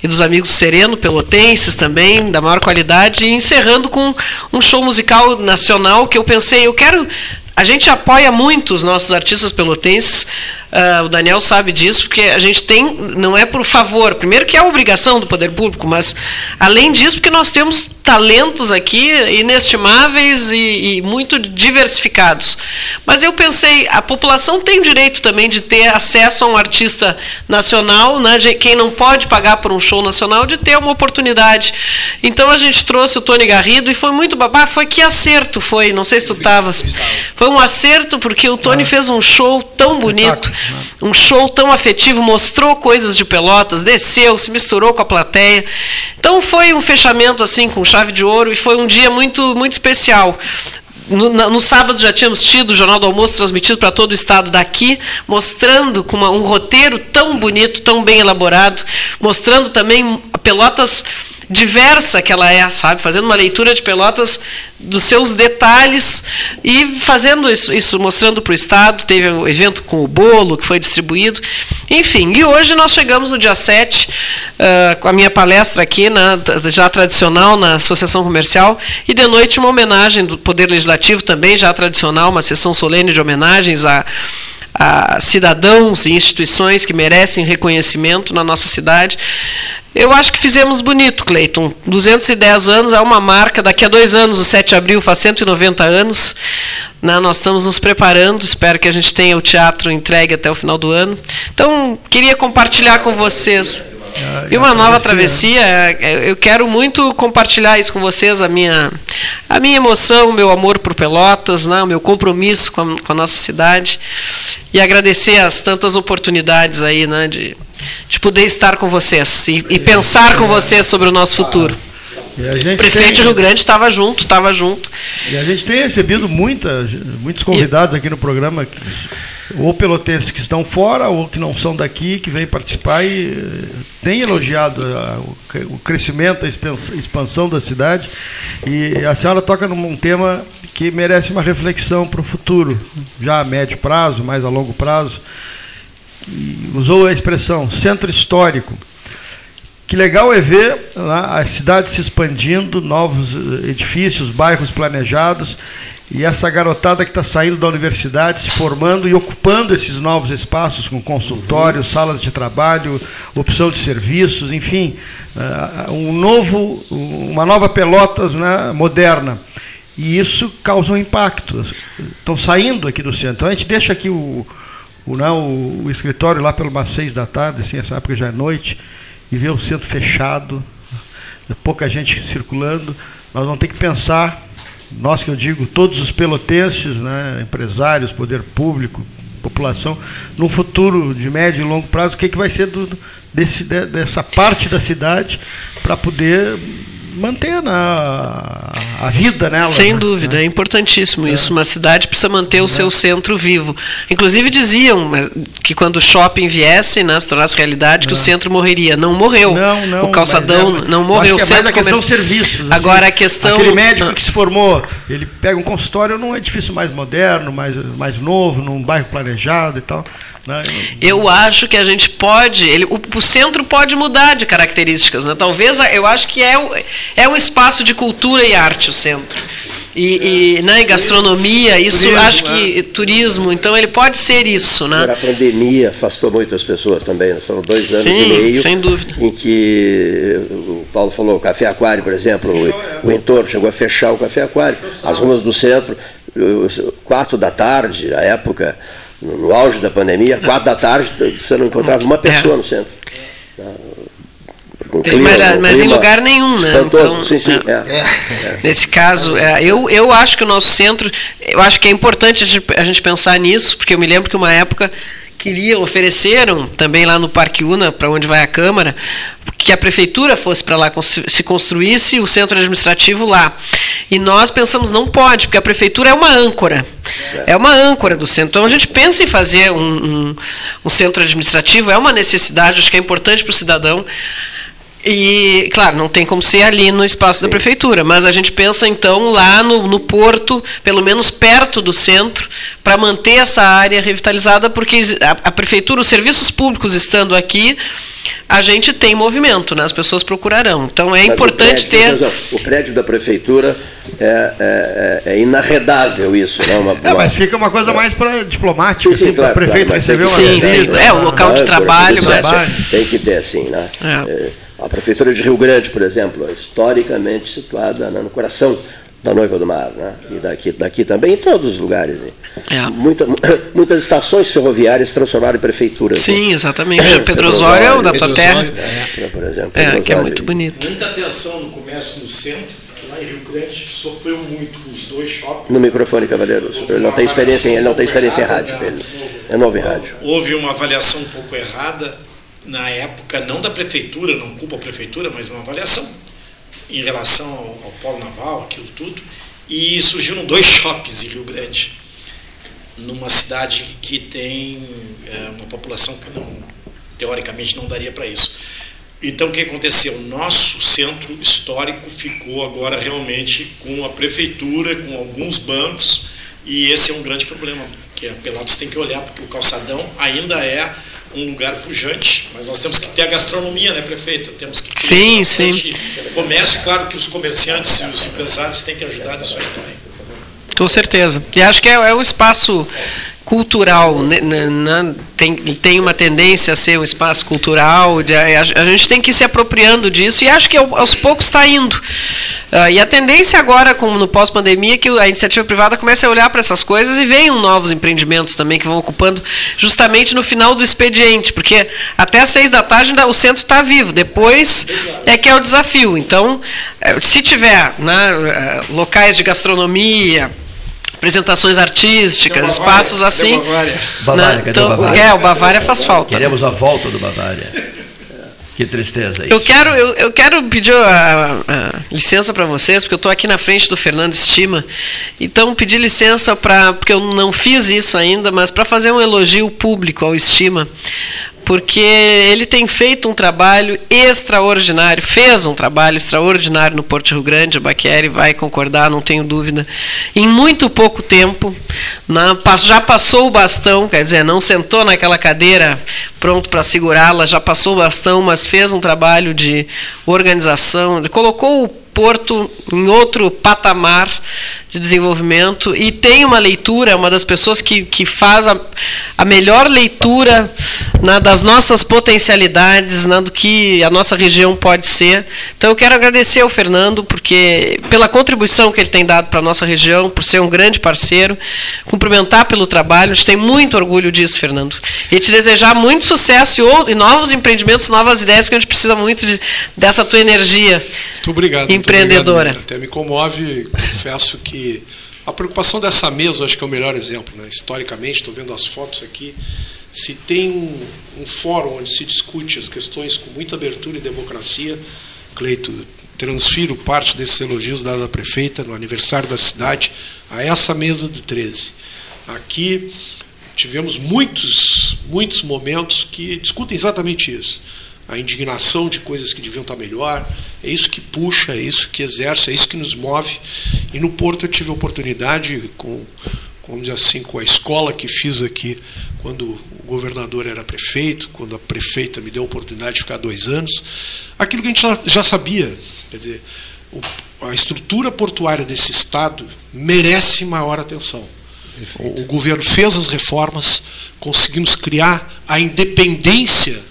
Speaker 13: e dos amigos Sereno, pelotenses também, da maior qualidade, e encerrando com um show musical nacional que eu pensei, eu quero. A gente apoia muito os nossos artistas pelotenses, uh, o Daniel sabe disso, porque a gente tem, não é por favor, primeiro que é a obrigação do poder público, mas além disso, porque nós temos talentos aqui inestimáveis e, e, muito diversificados. Mas eu pensei, a população tem o direito também de ter acesso a um artista nacional, né? quem não pode pagar por um show nacional, de ter uma oportunidade. Então a gente trouxe o Tony Garrido e foi muito babá, foi que acerto foi, não sei se tu estavas. Foi um acerto porque o Tony ah. fez um show tão bonito, um show tão afetivo, mostrou coisas de Pelotas, desceu, se misturou com a plateia. Então foi um fechamento assim com chave de ouro e foi um dia muito muito especial. No, no, sábado já tínhamos tido o Jornal do Almoço transmitido para todo o estado daqui, mostrando com uma, um roteiro tão bonito, tão bem elaborado, mostrando também Pelotas diversa que ela é, sabe? Fazendo uma leitura de Pelotas dos seus detalhes e fazendo isso, isso mostrando para o Estado. Teve um evento com o bolo que foi distribuído. Enfim, e hoje nós chegamos no dia 7, uh, com a minha palestra aqui, né, já tradicional na Associação Comercial, e de noite uma homenagem do Poder Legislativo também, já tradicional, uma sessão solene de homenagens a a cidadãos e instituições que merecem reconhecimento na nossa cidade. Eu acho que fizemos bonito, Cleiton. 210 anos é uma marca. Daqui a dois anos, o 7 de abril, faz 190 anos. Né? Nós estamos nos preparando. Espero que a gente tenha o teatro entregue até o final do ano. Então, queria compartilhar com vocês. E uma nova travessia. É, eu quero muito compartilhar isso com vocês, a minha, a minha emoção, o meu amor por Pelotas, né? o meu compromisso com a, com a nossa cidade. E agradecer as tantas oportunidades aí, né? De, de poder estar com vocês e, e pensar com vocês sobre o nosso futuro. O prefeito tem, Rio Grande estava junto, estava junto.
Speaker 2: E a gente tem recebido muita, muitos convidados aqui no programa, que, ou pelotenses que estão fora, ou que não são daqui, que vêm participar e eh, tem elogiado a, o crescimento, a expansão da cidade. E a senhora toca num tema que merece uma reflexão para o futuro, já a médio prazo, mais a longo prazo usou a expressão centro histórico. Que legal é ver lá, a cidade se expandindo, novos eh, edifícios, bairros planejados, e essa garotada que está saindo da universidade, se formando e ocupando esses novos espaços com consultórios, uhum. salas de trabalho, opção de serviços, enfim, uh, um novo, uma nova Pelotas né, moderna. E isso causa um impacto. Estão saindo aqui do centro. Então a gente deixa aqui o, o, não, o, o escritório lá pelas seis da tarde, assim, essa época já é noite, e ver o centro fechado, pouca gente circulando, nós vamos ter que pensar, nós que eu digo, todos os pelotenses, né, empresários, poder público, população, num futuro de médio e longo prazo, o que, que vai ser do, desse, dessa parte da cidade para poder manter na, a vida nela.
Speaker 13: Sem
Speaker 2: né?
Speaker 13: dúvida, é importantíssimo isso. Uma cidade precisa manter o seu centro vivo. Inclusive diziam que quando o shopping viesse, né, se tornasse realidade, que o centro morreria. Não morreu.
Speaker 2: Não, não.
Speaker 13: o calçadão
Speaker 2: é-
Speaker 13: não
Speaker 2: eu
Speaker 13: morreu.
Speaker 2: Acho que é mais a questão
Speaker 13: comerci-
Speaker 2: serviços. assim.
Speaker 13: Agora a questão.
Speaker 2: Aquele médico que se formou, ele pega um consultório num edifício mais moderno, mais, mais novo, num bairro planejado e tal. né?
Speaker 13: Eu acho que a gente pode, ele, o, o centro pode mudar de características, né? Talvez eu acho que é, o- é um espaço de cultura e arte o centro. E, e, né, e gastronomia, isso
Speaker 1: Turismo,
Speaker 13: acho que turismo, então ele pode ser isso, né?
Speaker 1: Agora, a pandemia afastou muitas pessoas também. né? Foram dois anos
Speaker 13: Sim,
Speaker 1: e meio
Speaker 13: sem dúvida.
Speaker 1: em que o Paulo falou, o Café Aquário, por exemplo, o, o entorno chegou a fechar o Café Aquário. As ruas do centro, quatro da tarde, na época, no, no auge da pandemia, quatro da tarde, você não encontrava uma pessoa no centro. Clima-
Speaker 13: mas, mas em lugar nenhum, né? Então,
Speaker 1: sim, sim.
Speaker 13: é.
Speaker 1: é.
Speaker 13: Nesse caso, é, eu, eu acho que o nosso centro, eu acho que é importante a gente, a gente pensar nisso, porque eu me lembro que uma época queriam, ofereceram também lá no Parque Una, para onde vai a Câmara, que a prefeitura fosse para lá, se construísse o centro administrativo lá. E nós pensamos, não pode, porque a prefeitura é uma âncora. É uma âncora do centro. Então a gente pensa em fazer um, um, um centro administrativo, é uma necessidade, acho que é importante para o cidadão. E, claro, não tem como ser ali no espaço da prefeitura, mas a gente pensa então lá no, no porto, pelo menos perto do centro, para manter essa área revitalizada, porque a, a prefeitura, os serviços públicos estando aqui, a gente tem movimento, né? as pessoas procurarão. Então é
Speaker 1: Mas o
Speaker 13: importante
Speaker 1: prédio, tem
Speaker 13: ter.
Speaker 1: O prédio da prefeitura é, é, é- é inarredável isso, né? Uma,
Speaker 2: É,
Speaker 1: uma-
Speaker 2: mas fica uma coisa mais pra, diplomática,
Speaker 1: Sim, sim,
Speaker 2: assim, para
Speaker 1: claro,
Speaker 2: o prefeito
Speaker 1: claro,
Speaker 2: receber uma visita.
Speaker 1: sim,
Speaker 13: é, o local de trabalho, mas-.
Speaker 1: Tem que ter, assim, né? A prefeitura de Rio Grande, por exemplo, é historicamente situada né, no coração da Noiva do Mar, né? E daqui, daqui também, em todos os lugares. né?
Speaker 13: É.
Speaker 1: Muita- muitas estações ferroviárias transformaram em prefeituras.
Speaker 13: Sim,
Speaker 1: né?
Speaker 13: exatamente. Pedro Osório é o da tua terra.
Speaker 1: É, por exemplo,
Speaker 13: É,
Speaker 1: Pedro
Speaker 13: que é muito bonito.
Speaker 10: Muita atenção no comércio no centro, porque lá em Rio Grande sofreu muito com os dois shoppings.
Speaker 1: No microfone, Cavaleiro. Ele não tem experiência, em- ele não tem experiência em rádio. Ele é novo em rádio.
Speaker 10: Houve uma avaliação um pouco errada na época, não da prefeitura, não culpa a prefeitura, mas uma avaliação em relação ao, ao polo naval, aquilo tudo, e surgiram dois shoppings em Rio Grande, numa cidade que tem é, uma população que não, teoricamente não daria para isso. Então o que aconteceu? Nosso centro histórico ficou agora realmente com a prefeitura, com alguns bancos, e esse é um grande problema, que a Pelotas tem que olhar, porque o calçadão ainda é um lugar pujante, mas nós temos que ter a gastronomia, né, prefeita? Temos que ter
Speaker 13: Sim,
Speaker 10: bastante comércio, claro que os comerciantes e os empresários têm que ajudar nisso aí também.
Speaker 13: Com certeza. E acho que é, é um espaço cultural, né, né, né, tem, tem uma tendência a ser um espaço cultural, de- a, a gente tem que ir se apropriando disso e acho que ao- aos poucos está indo. Ah, e a tendência agora, como no pós-pandemia, é que a iniciativa privada comece a olhar para essas coisas e venham novos empreendimentos também que vão ocupando justamente no final do expediente, porque até às seis da tarde o centro está vivo, depois é que é o desafio. Então, eh, se tiver né, eh, locais de gastronomia, apresentações artísticas,
Speaker 10: Bavária,
Speaker 13: espaços assim.
Speaker 10: Bavária?
Speaker 1: Bavária,
Speaker 13: né,
Speaker 1: cadê o Bavária?
Speaker 13: É, o Bavária faz falta.
Speaker 1: Queremos a volta do Bavária. Que tristeza isso.
Speaker 13: Eu quero, eu, eu quero pedir a, a licença para vocês, porque eu estou aqui na frente do Fernando Estima. Então, pedir licença para. Porque eu não fiz isso ainda, mas para fazer um elogio público ao Estima. Porque ele tem feito um trabalho extraordinário, fez um trabalho extraordinário no Porto Rio Grande, Baqueri vai concordar, não tenho dúvida. Em muito pouco tempo, já passou o bastão, quer dizer, não sentou naquela cadeira pronto para segurá-la, já passou o bastão, mas fez um trabalho de organização, colocou o Porto em outro patamar de desenvolvimento e tem uma leitura, uma das pessoas que, que faz a, a melhor leitura né, das nossas potencialidades, né, do que a nossa região pode ser. Então eu quero agradecer ao Fernando porque pela contribuição que ele tem dado para a nossa região, por ser um grande parceiro, cumprimentar pelo trabalho, a gente tem muito orgulho disso, Fernando. E te desejar muito sucesso e, e novos empreendimentos, novas ideias, que a gente precisa muito de, dessa tua energia
Speaker 11: Muito obrigado. muito
Speaker 13: empreendedora.
Speaker 11: obrigado. Até me comove, confesso que a preocupação dessa mesa, acho que é o melhor exemplo. Né? Historicamente, estou vendo as fotos aqui, se tem um, um fórum onde se discute as questões com muita abertura e democracia, Cleito, transfiro parte desses elogios dados à prefeita no aniversário da cidade a essa mesa do 13. Aqui tivemos muitos, muitos momentos que discutem exatamente isso. A indignação de coisas que deviam estar melhor, é isso que puxa, é isso que exerce, é isso que nos move. E no Porto eu tive a oportunidade, com, vamos dizer assim, com a escola que fiz aqui, quando o governador era prefeito, quando a prefeita me deu a oportunidade de ficar dois anos, aquilo que a gente já, sabia. Quer dizer, a estrutura portuária desse Estado merece maior atenção. O governo fez as reformas, conseguimos criar a independência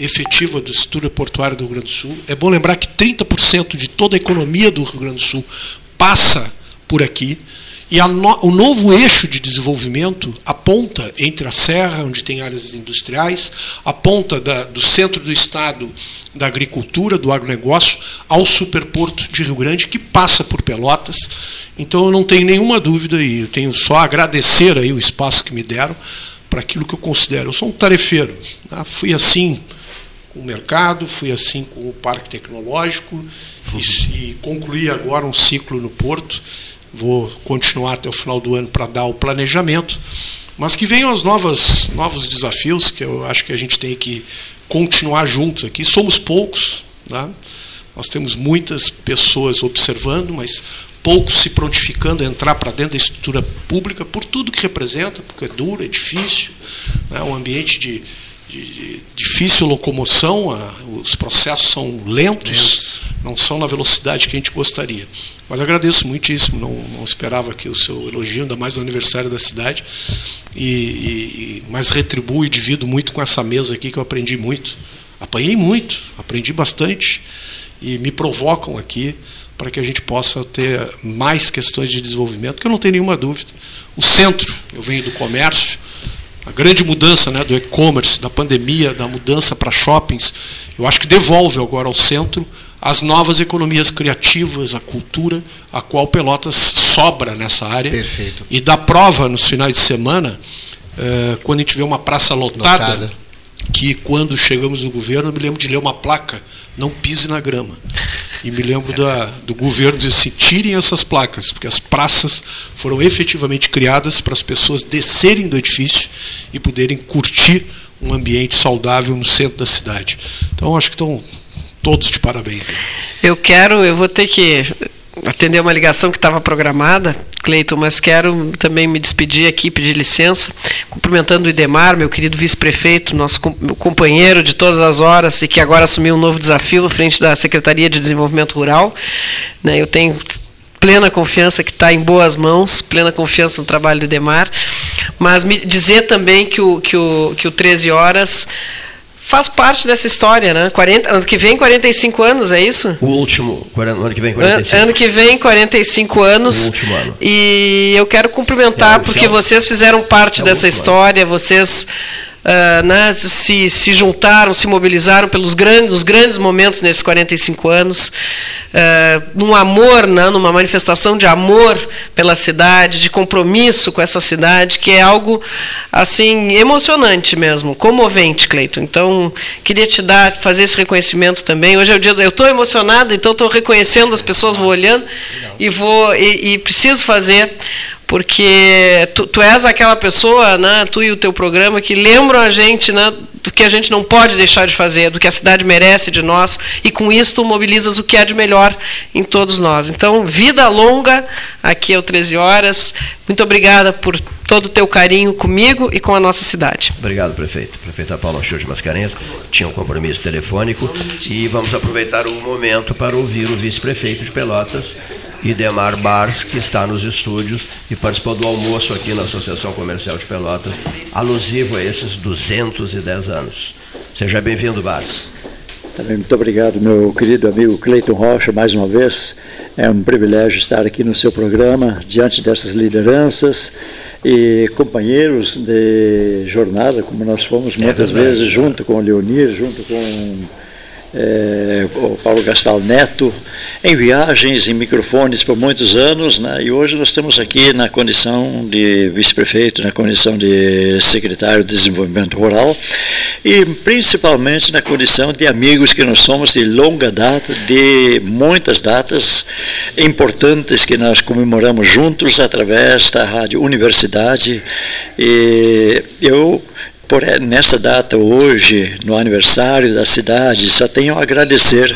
Speaker 11: efetiva da estrutura portuária do Rio Grande do Sul. É bom lembrar que 30% de toda a economia do Rio Grande do Sul passa por aqui. E no, o novo eixo de desenvolvimento aponta entre a Serra, onde tem áreas industriais, aponta da, do centro do Estado da agricultura, do agronegócio, ao superporto de Rio Grande, que passa por Pelotas. Então eu não tenho nenhuma dúvida e eu tenho só a agradecer aí o espaço que me deram para aquilo que eu considero. Eu sou um tarefeiro. Né? Fui assim com o mercado, fui assim com o parque tecnológico e, e concluí agora um ciclo no Porto vou continuar até o final do ano para dar o planejamento, mas que venham os novos, novos desafios que eu acho que a gente tem que continuar juntos aqui. Somos poucos, né? nós temos muitas pessoas observando, mas poucos se prontificando a entrar para dentro da estrutura pública por tudo que representa, porque é duro, é difícil, é né? um ambiente de, de, de difícil locomoção, a, os processos são lentos, lentos, não são na velocidade que a gente gostaria. Mas agradeço muitíssimo, não, não esperava aqui o seu elogio, ainda mais no aniversário da cidade. E, e, mas retribuo e divido muito com essa mesa aqui, que eu aprendi muito. Apanhei muito, aprendi bastante. E me provocam aqui para que a gente possa ter mais questões de desenvolvimento, que eu não tenho nenhuma dúvida. O centro, eu venho do comércio, a grande mudança né, do e-commerce, da pandemia, da mudança para shoppings, eu acho que devolve agora ao centro as novas economias criativas, a cultura, a qual Pelotas sobra nessa área.
Speaker 4: Perfeito.
Speaker 11: E dá prova nos finais de semana, eh, quando a gente vê uma praça lotada, lotada, que quando chegamos no governo, eu me lembro de ler uma placa, não pise na grama. E me lembro da, do governo dizer assim, tirem essas placas, porque as praças foram efetivamente criadas para as pessoas descerem do edifício e poderem curtir um ambiente saudável no centro da cidade. Então, acho que estão todos de parabéns.
Speaker 13: Eu quero, eu vou ter que atender uma ligação que estava programada, Cleiton, mas quero também me despedir aqui, pedir licença, cumprimentando o Idemar, meu querido vice-prefeito, nosso companheiro de todas as horas e que agora assumiu um novo desafio à frente da Secretaria de Desenvolvimento Rural. Né, eu tenho plena confiança que está em boas mãos, plena confiança no trabalho do Idemar, mas me dizer também que o, que o, que o 13 Horas faz parte dessa história, né? 40, ano que vem, 45 anos, é isso?
Speaker 1: O último, ano que vem, 45.
Speaker 13: Ano que vem, 45 anos.
Speaker 1: O último ano.
Speaker 13: E eu quero cumprimentar, é, porque vocês fizeram parte é dessa história, ano. vocês uh, né, se, se juntaram, se mobilizaram pelos grandes, os grandes momentos nesses 45 anos, uh, num amor, né, numa manifestação de amor pela cidade, de compromisso com essa cidade, que é algo assim emocionante mesmo, comovente, Cleiton. Então, queria te dar, fazer esse reconhecimento também. Hoje é o dia, eu estou emocionada, então estou reconhecendo as pessoas, vou olhando e vou e, e preciso fazer porque tu, tu, és aquela pessoa, né, tu e o teu programa, que lembram a gente né, do que a gente não pode deixar de fazer, do que a cidade merece de nós, e com isso tu mobilizas o que há de melhor em todos nós. Então, vida longa, aqui é o 13 Horas. Muito obrigada por todo o teu carinho comigo e com a nossa cidade.
Speaker 1: Obrigado, prefeito. Prefeita Paula Show de Mascarenhas tinha um compromisso telefônico e vamos aproveitar o momento para ouvir o vice-prefeito de Pelotas, Idemar Bars, que está nos estúdios e participou do almoço aqui na Associação Comercial de Pelotas, alusivo a esses 210 anos. Seja bem-vindo, Bars.
Speaker 14: Também muito obrigado, meu querido amigo Cleiton Rocha, mais uma vez. É um privilégio estar aqui no seu programa, diante dessas lideranças e companheiros de jornada, como nós fomos é muitas é vezes, junto com o Leonir, junto com é, o Paulo Gastal Neto, em viagens, em microfones por muitos anos, né? e hoje nós estamos aqui na condição de vice-prefeito, na condição de secretário de Desenvolvimento Rural, e principalmente na condição de amigos que nós somos de longa data, de muitas datas importantes que nós comemoramos juntos através da Rádio Universidade. E eu por nessa data hoje, no aniversário da cidade, só tenho a agradecer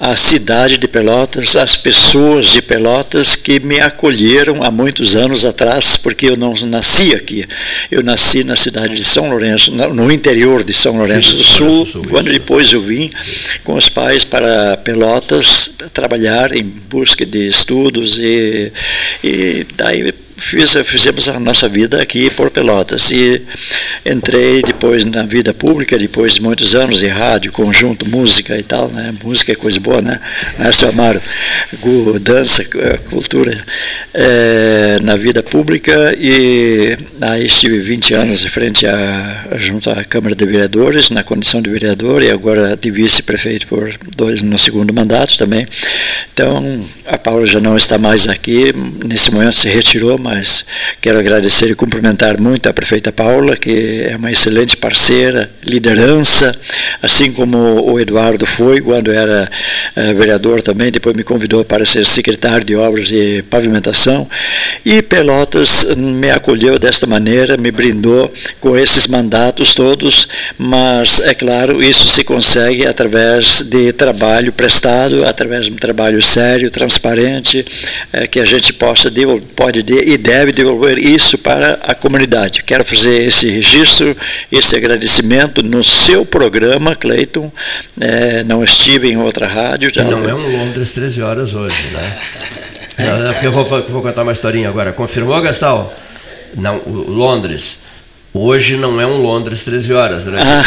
Speaker 14: à cidade de Pelotas, às pessoas de Pelotas que me acolheram há muitos anos atrás, porque eu não nasci aqui. Eu nasci na cidade de São Lourenço, no interior de São Lourenço do Sul, quando depois eu vim com os pais para Pelotas trabalhar em busca de estudos e, e daí fiz, fizemos a nossa vida aqui por Pelotas. E entrei depois na vida pública, depois de muitos anos de rádio, conjunto, música e tal, né? Música é coisa boa, né? seu Amaro? Dança, cultura. É, na vida pública e aí estive 20 anos em frente a, junto à Câmara de Vereadores, na condição de vereador e agora de vice-prefeito por dois no segundo mandato também. Então, a Paula já não está mais aqui, nesse momento se retirou, mas quero agradecer e cumprimentar muito a prefeita Paula, que é uma excelente parceira, liderança, assim como o Eduardo foi quando era uh, vereador também, depois me convidou para ser secretário de obras e pavimentação, e Pelotas me acolheu desta maneira, me brindou com esses mandatos todos, mas é claro, isso se consegue através de trabalho prestado, através de um trabalho sério, transparente, é, que a gente possa pode e deve devolver isso para a comunidade. Quero fazer esse registro, esse agradecimento no seu programa, Cleiton. É, não estive em outra rádio.
Speaker 1: Já... Não é um Londres 13 horas hoje, né? Não, é eu vou, vou contar uma historinha agora. Confirmou, Gastal? Não, Londres. Hoje não é um Londres 13 horas, né? Ah.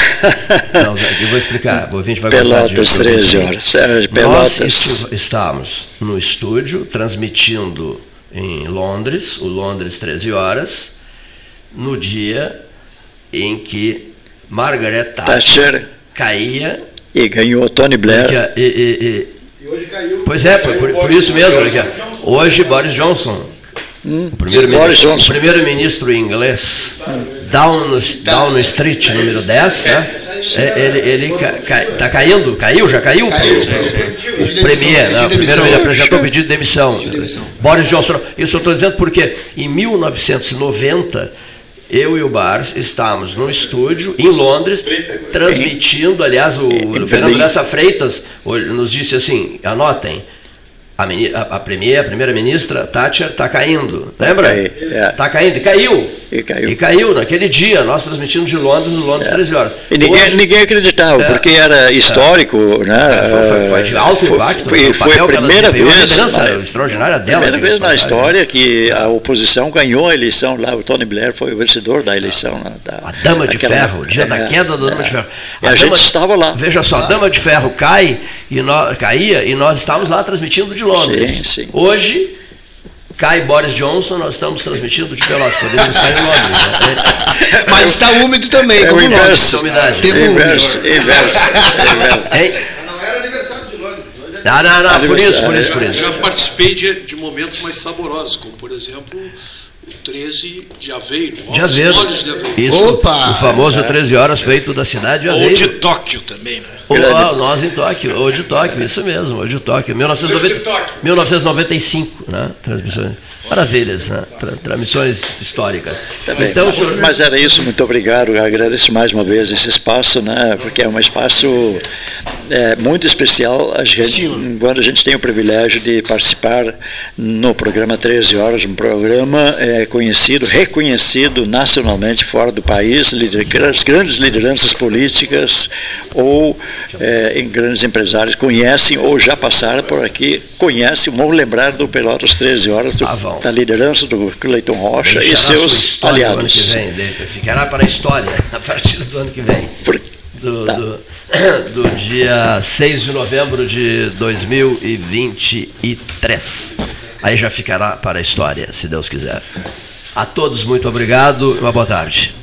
Speaker 1: Não, eu vou explicar. O gente vai
Speaker 14: Pelotas gostar 13 horas. É, Pelotas.
Speaker 1: Nós estamos no estúdio transmitindo em Londres, o Londres 13 horas, no dia em que Margaret Thatcher, caía
Speaker 14: e ganhou Tony Blair.
Speaker 1: E, e, e, hoje caiu. Pois é, por, por, isso mesmo. Hoje Boris Johnson, hum, primeiro-ministro primeiro inglês, hum. Down, Down Street número 10, né? É, ele ele ca, ca, tá caindo, caiu, já caiu? caiu o, o Premier, né? primeiro ele apresentou o pedido de demissão. Boris Johnson. Isso eu estou dizendo porque em 1990 eu e o Bars estávamos no estúdio em Londres, transmitindo, aliás, o, o Fernando Lessa Freitas nos disse assim, anotem, a, a, a, premier, a primeira-ministra Thatcher está caindo. Lembra? Está é. caindo. E caiu.
Speaker 14: E caiu.
Speaker 1: E caiu naquele dia, nós transmitindo de Londres, no Londres, é. 13 horas.
Speaker 14: E ninguém, Hoje, ninguém acreditava, é. porque era histórico. É. Né?
Speaker 1: Foi, foi, foi, de alto
Speaker 14: foi,
Speaker 1: impacto.
Speaker 14: Foi, foi a primeira vez. Uma
Speaker 1: liderança extraordinária dela.
Speaker 14: Primeira vez na história que a oposição ganhou a eleição lá. O Tony Blair foi o vencedor da eleição. Né?
Speaker 1: Da, a Dama de Ferro, o dia da queda da Dama de Ferro.
Speaker 14: A, a gente estava lá.
Speaker 1: Veja só, a Dama de Ferro cai e nós, caía e nós estávamos lá transmitindo de Londres.
Speaker 14: Sim, sim.
Speaker 1: Hoje, cai Boris Johnson, nós estamos transmitindo de Pelotas, podemos estar em Londres.
Speaker 9: Né? Mas está úmido também,
Speaker 14: é
Speaker 9: como
Speaker 14: inverso,
Speaker 1: nós. Umidade.
Speaker 14: Tempo inverso, inverso,
Speaker 3: Não era aniversário de Londres.
Speaker 1: Não, não, não, por isso, por isso, por isso.
Speaker 11: Já participei de, de momentos mais saborosos, como por exemplo 13 de Aveiro.
Speaker 1: De Aveiro.
Speaker 11: De Aveiro.
Speaker 1: Isso, Opa! O famoso 13 horas feito da cidade de Aveiro. Ou
Speaker 11: de Tóquio também, né?
Speaker 1: Ou, nós em Tóquio, ou de Tóquio, isso mesmo, ou de Tóquio. 1990, 1995, né? Transmissões. Maravilhas, né? Tra transmissões históricas.
Speaker 14: Então, senhor... Mas era isso, muito obrigado. Eu agradeço mais uma vez esse espaço, né? porque é um espaço é, muito especial. A gente, quando a gente tem o privilégio de participar no programa 13 Horas, um programa é, conhecido, reconhecido nacionalmente fora do país, lider, grandes lideranças políticas ou é, em grandes empresários conhecem ou já passaram por aqui, conhecem, vão lembrar do Pelotas 13 Horas, do, ah, da liderança do Cleiton Rocha Deixará e seus aliados.
Speaker 1: Vem, ficará para a história a partir do ano que vem. Do, tá. do, do dia 6 de novembro de 2023. Aí já ficará para a história, se Deus quiser. A todos, muito obrigado e uma boa tarde.